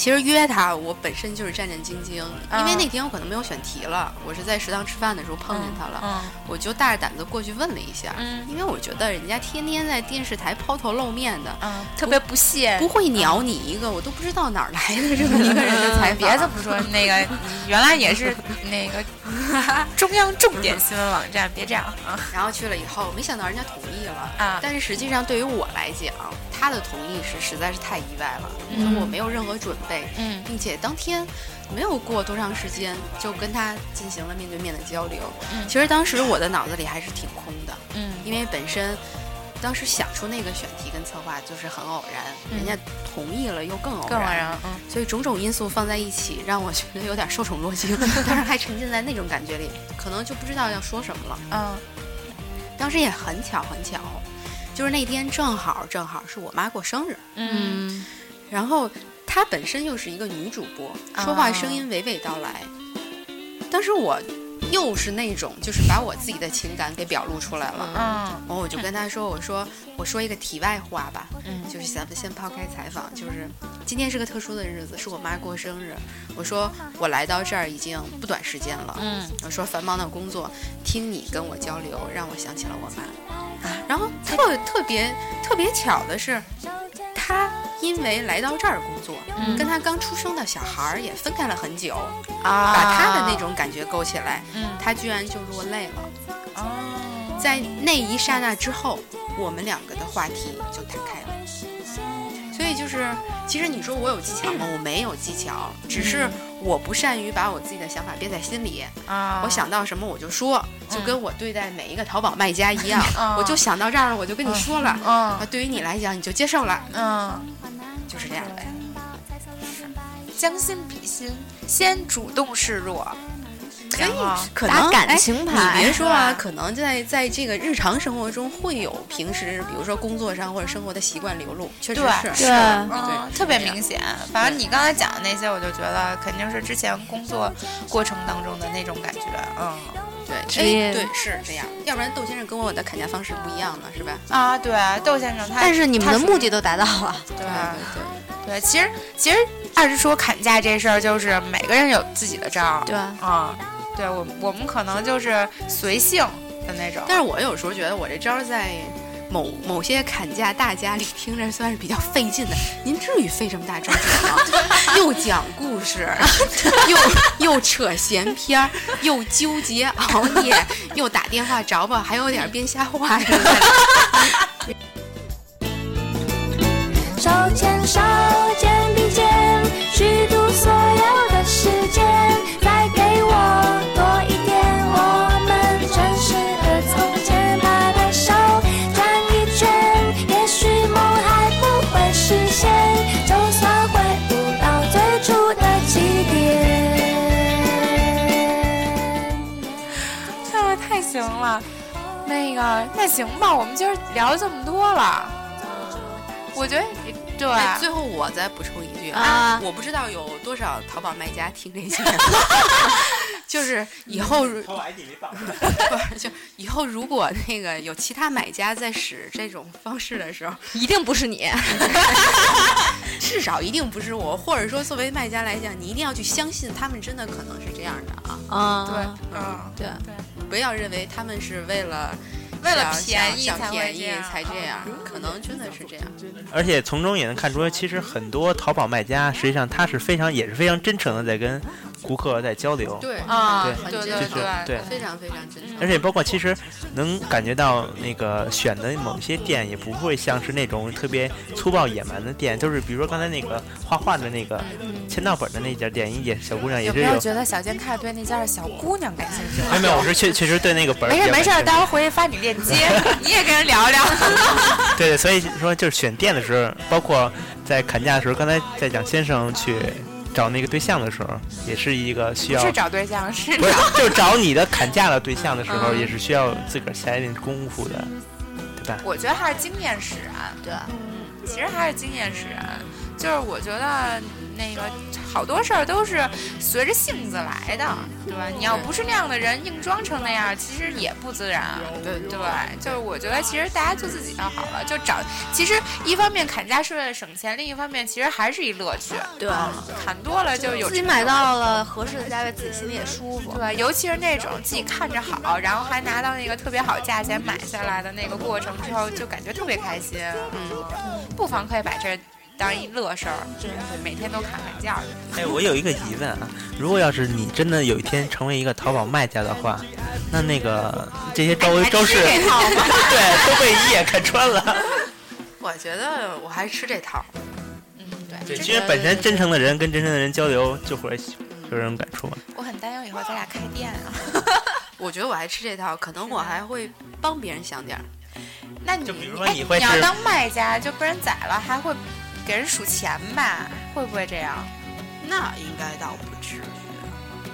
其实约他，我本身就是战战兢兢，因为嗯那天我可能没有选题了，我是在食堂吃饭的时候碰见他了，嗯我就大着胆子过去问了一下，嗯因为我觉得人家天天在电视台抛头露面的，嗯，特别不屑。不会鸟你一个，我都不知道哪儿来的这么一个人的采访。别这么说，那个你原来也是那个中央重点新闻网站，别这样啊。然后去了以后，没想到人家同意了啊但是实际上对于我来讲，他的同意是实在是太意外了，因为我没有任何准备，嗯。并且当天没有过多长时间就跟他进行了面对面的交流。嗯。其实当时我的脑子里还是挺空的，嗯。因为本身当时想出那个选题跟策划就是很偶然，嗯。人家同意了又更偶更偶然，嗯。所以种种因素放在一起，让我觉得有点受宠若惊，当时还沉浸在那种感觉里，可能就不知道要说什么了。嗯。当时也很巧很巧，就是那天正好正好是我妈过生日，嗯。然后她本身又是一个女主播，说话声音娓娓道来。当时我又是那种就是把我自己的情感给表露出来了，嗯然后我就跟他说：“我说我说一个题外话吧，嗯就是咱们先抛开采访，就是今天是个特殊的日子，是我妈过生日。我说我来到这儿已经不短时间了，嗯我说繁忙的工作，听你跟我交流，让我想起了我妈。然后特特别特别巧的是，她因为来到这儿工作，嗯跟他刚出生的小孩儿也分开了很久，啊，把他的那种感觉勾起来，嗯她居然就落泪了。哦，在那一刹那之后，我们两个的话题就谈开了。所以就是，其实你说我有技巧吗？我没有技巧，只是我不善于把我自己的想法憋在心里。啊，我想到什么我就说，就跟我对待每一个淘宝卖家一样，嗯我就想到这儿了，我就跟你说了。嗯啊，对于你来讲，你就接受了，嗯，就是这样呗。将心比心，先主动示弱，所以可能感情你别说啊，可能在在这个日常生活中会有平时，比如说工作上或者生活的习惯流露，确实对是。对嗯，特别明显。反正你刚才讲的那些，我就觉得肯定是之前工作过程当中的那种感觉。嗯对，哎，对，是这样。要不然窦先生跟我的砍价方式不一样呢，是吧？啊，对，窦先生他，但是你们的目的都达到了，对对对对，其实其实按说砍价这事儿，就是每个人有自己的招儿。对啊，对我我们可能就是随性的那种。但是我有时候觉得我这招儿在某某些砍价大家里听着算是比较费劲的。您至于费这么大周折吗？又讲故事，又又扯闲篇儿，又纠结熬夜，又打电话找我，还有点编瞎话什么的。手牵手，肩那个，那行吧，我们今儿聊这么多了，我觉得对，哎，最后我再补充一句啊我不知道有多少淘宝卖家听这些，就是以后如淘宝 ID 没报。不是就以后如果那个有其他买家在使这种方式的时候，一定不是你。至少一定不是我，或者说作为卖家来讲，你一定要去相信他们真的可能是这样的啊，啊，对，嗯，对，不要认为他们是为了为了便宜才会想便宜这样才这样，可能真的是这样。而且从中也能看出，其实很多淘宝卖家，实际上他是非常也是非常真诚的在跟顾客在交流。对啊，对对对对非常非常真诚。而且包括其实能感觉到那个选的某些店也不会像是那种特别粗暴野蛮的店，就是比如说刚才那个画画的那个签到本的那家店，也小姑娘也有没是有。觉得小健开始对那家的小姑娘感兴趣了？没有没有，我是确确实对那个本没事没事，待会儿回去发你链接，你也跟人聊聊。对 对，所以说就是选店的时候，包括在砍价的时候，刚才在讲先生去找那个对象的时候，也是一个需要不是找对象，是不是找就找你的砍价的对象的时候，嗯也是需要自个儿下一点功夫的，对吧？我觉得还是经验使然。对，其实还是经验使然。就是我觉得那个好多事儿都是随着性子来的，对吧？你要不是那样的人，硬装成那样，其实也不自然。对对，就是我觉得其实大家做自己就好了，就找。其实一方面砍价是为了省钱，另一方面其实还是一乐趣。对，砍多了就有自己买到了合适的价位，自己心里也舒服。对，尤其是那种自己看着好，然后还拿到那个特别好价钱买下来的那个过程之后，就感觉特别开心。嗯，不妨可以把这当一乐事儿，对，每天都砍砍价儿。哎，我有一个疑问啊，如果要是你真的有一天成为一个淘宝卖家的话，那那个这些周围周市，这套吗？对，都被一眼看穿了。我觉得我还是吃这套。嗯，对。对，其实本身真诚的人跟真诚的人交流，就会有这种感触嘛。我很担忧以后咱俩开店啊。我觉得我还吃这套，可能我还会帮别人想点儿。那你就比如说哎你会是要当卖家，就被人宰了，还会给人数钱吧？会不会这样？那应该倒不至于，嗯，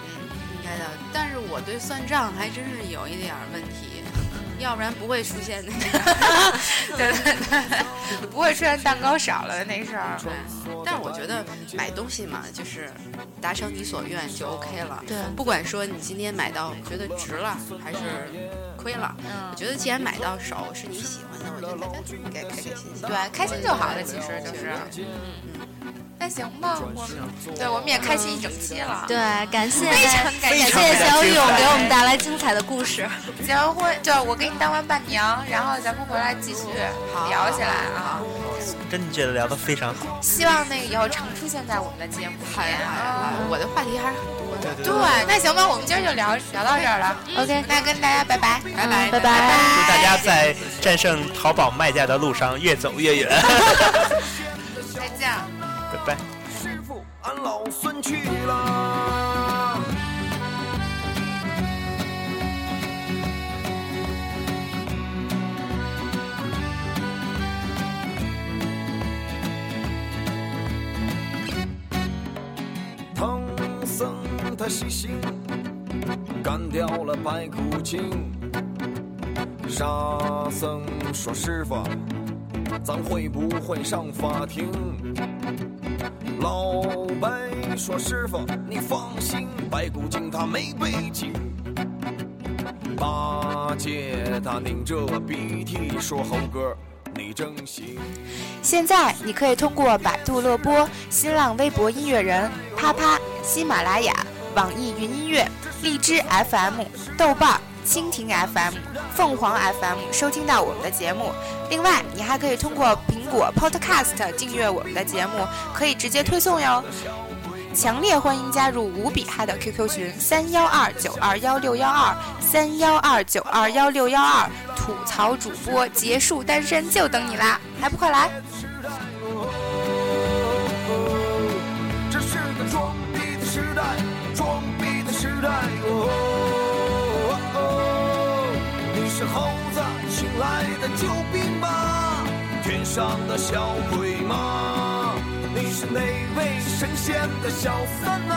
应该的。但是我对算账还真是有一点问题，要不然不会出现那个。对对对，不会出现蛋糕少了的那事儿。对，但是我觉得买东西嘛，就是达成你所愿就 OK 了。对不管说你今天买到觉得值了还是亏了，嗯我觉得既然买到手是你喜欢的，我觉得大家应该开开心心。对，开心就好了，其实就是。嗯，那行吧，我们对我们也开心一整期了。对，感谢非常感谢小勇给我们带来精彩的故事。结完婚，对我给你当完伴娘，然后咱们回来继续聊起来啊。真的觉得聊得非常好。希望那个以后常出现在我们的节目里。嗨嗨嗨，我的话题还是很多的。对，那行吧，我们今儿就聊聊到这儿了。OK 那跟大家拜拜，拜拜拜拜。祝大家在战胜淘宝卖家的路上越走越远。再见。拜拜。师傅，俺老孙去了。唐僧他西行，干掉了白骨精。沙僧说：“师傅，咱会不会上法庭？”老白说：“师傅，你放心，白骨精他没背景。”八戒他拧着鼻涕说：“猴哥，你真行。”现在你可以通过百度乐播、新浪微博音乐人、啪啪、喜马拉雅、网易云音乐、荔枝 FM、豆瓣、蜻蜓 FM、凤凰 FM 收听到我们的节目。另外，你还可以通过苹果 Podcast 订阅我们的节目，可以直接推送哟。强烈欢迎加入无比嗨的 QQ 群三幺二九二幺六幺二三幺二九二幺六幺二，吐槽主播结束单身就等你啦，还不快来！时代，装逼的时代哦。上的小鬼吗？你是哪位神仙的小三呐、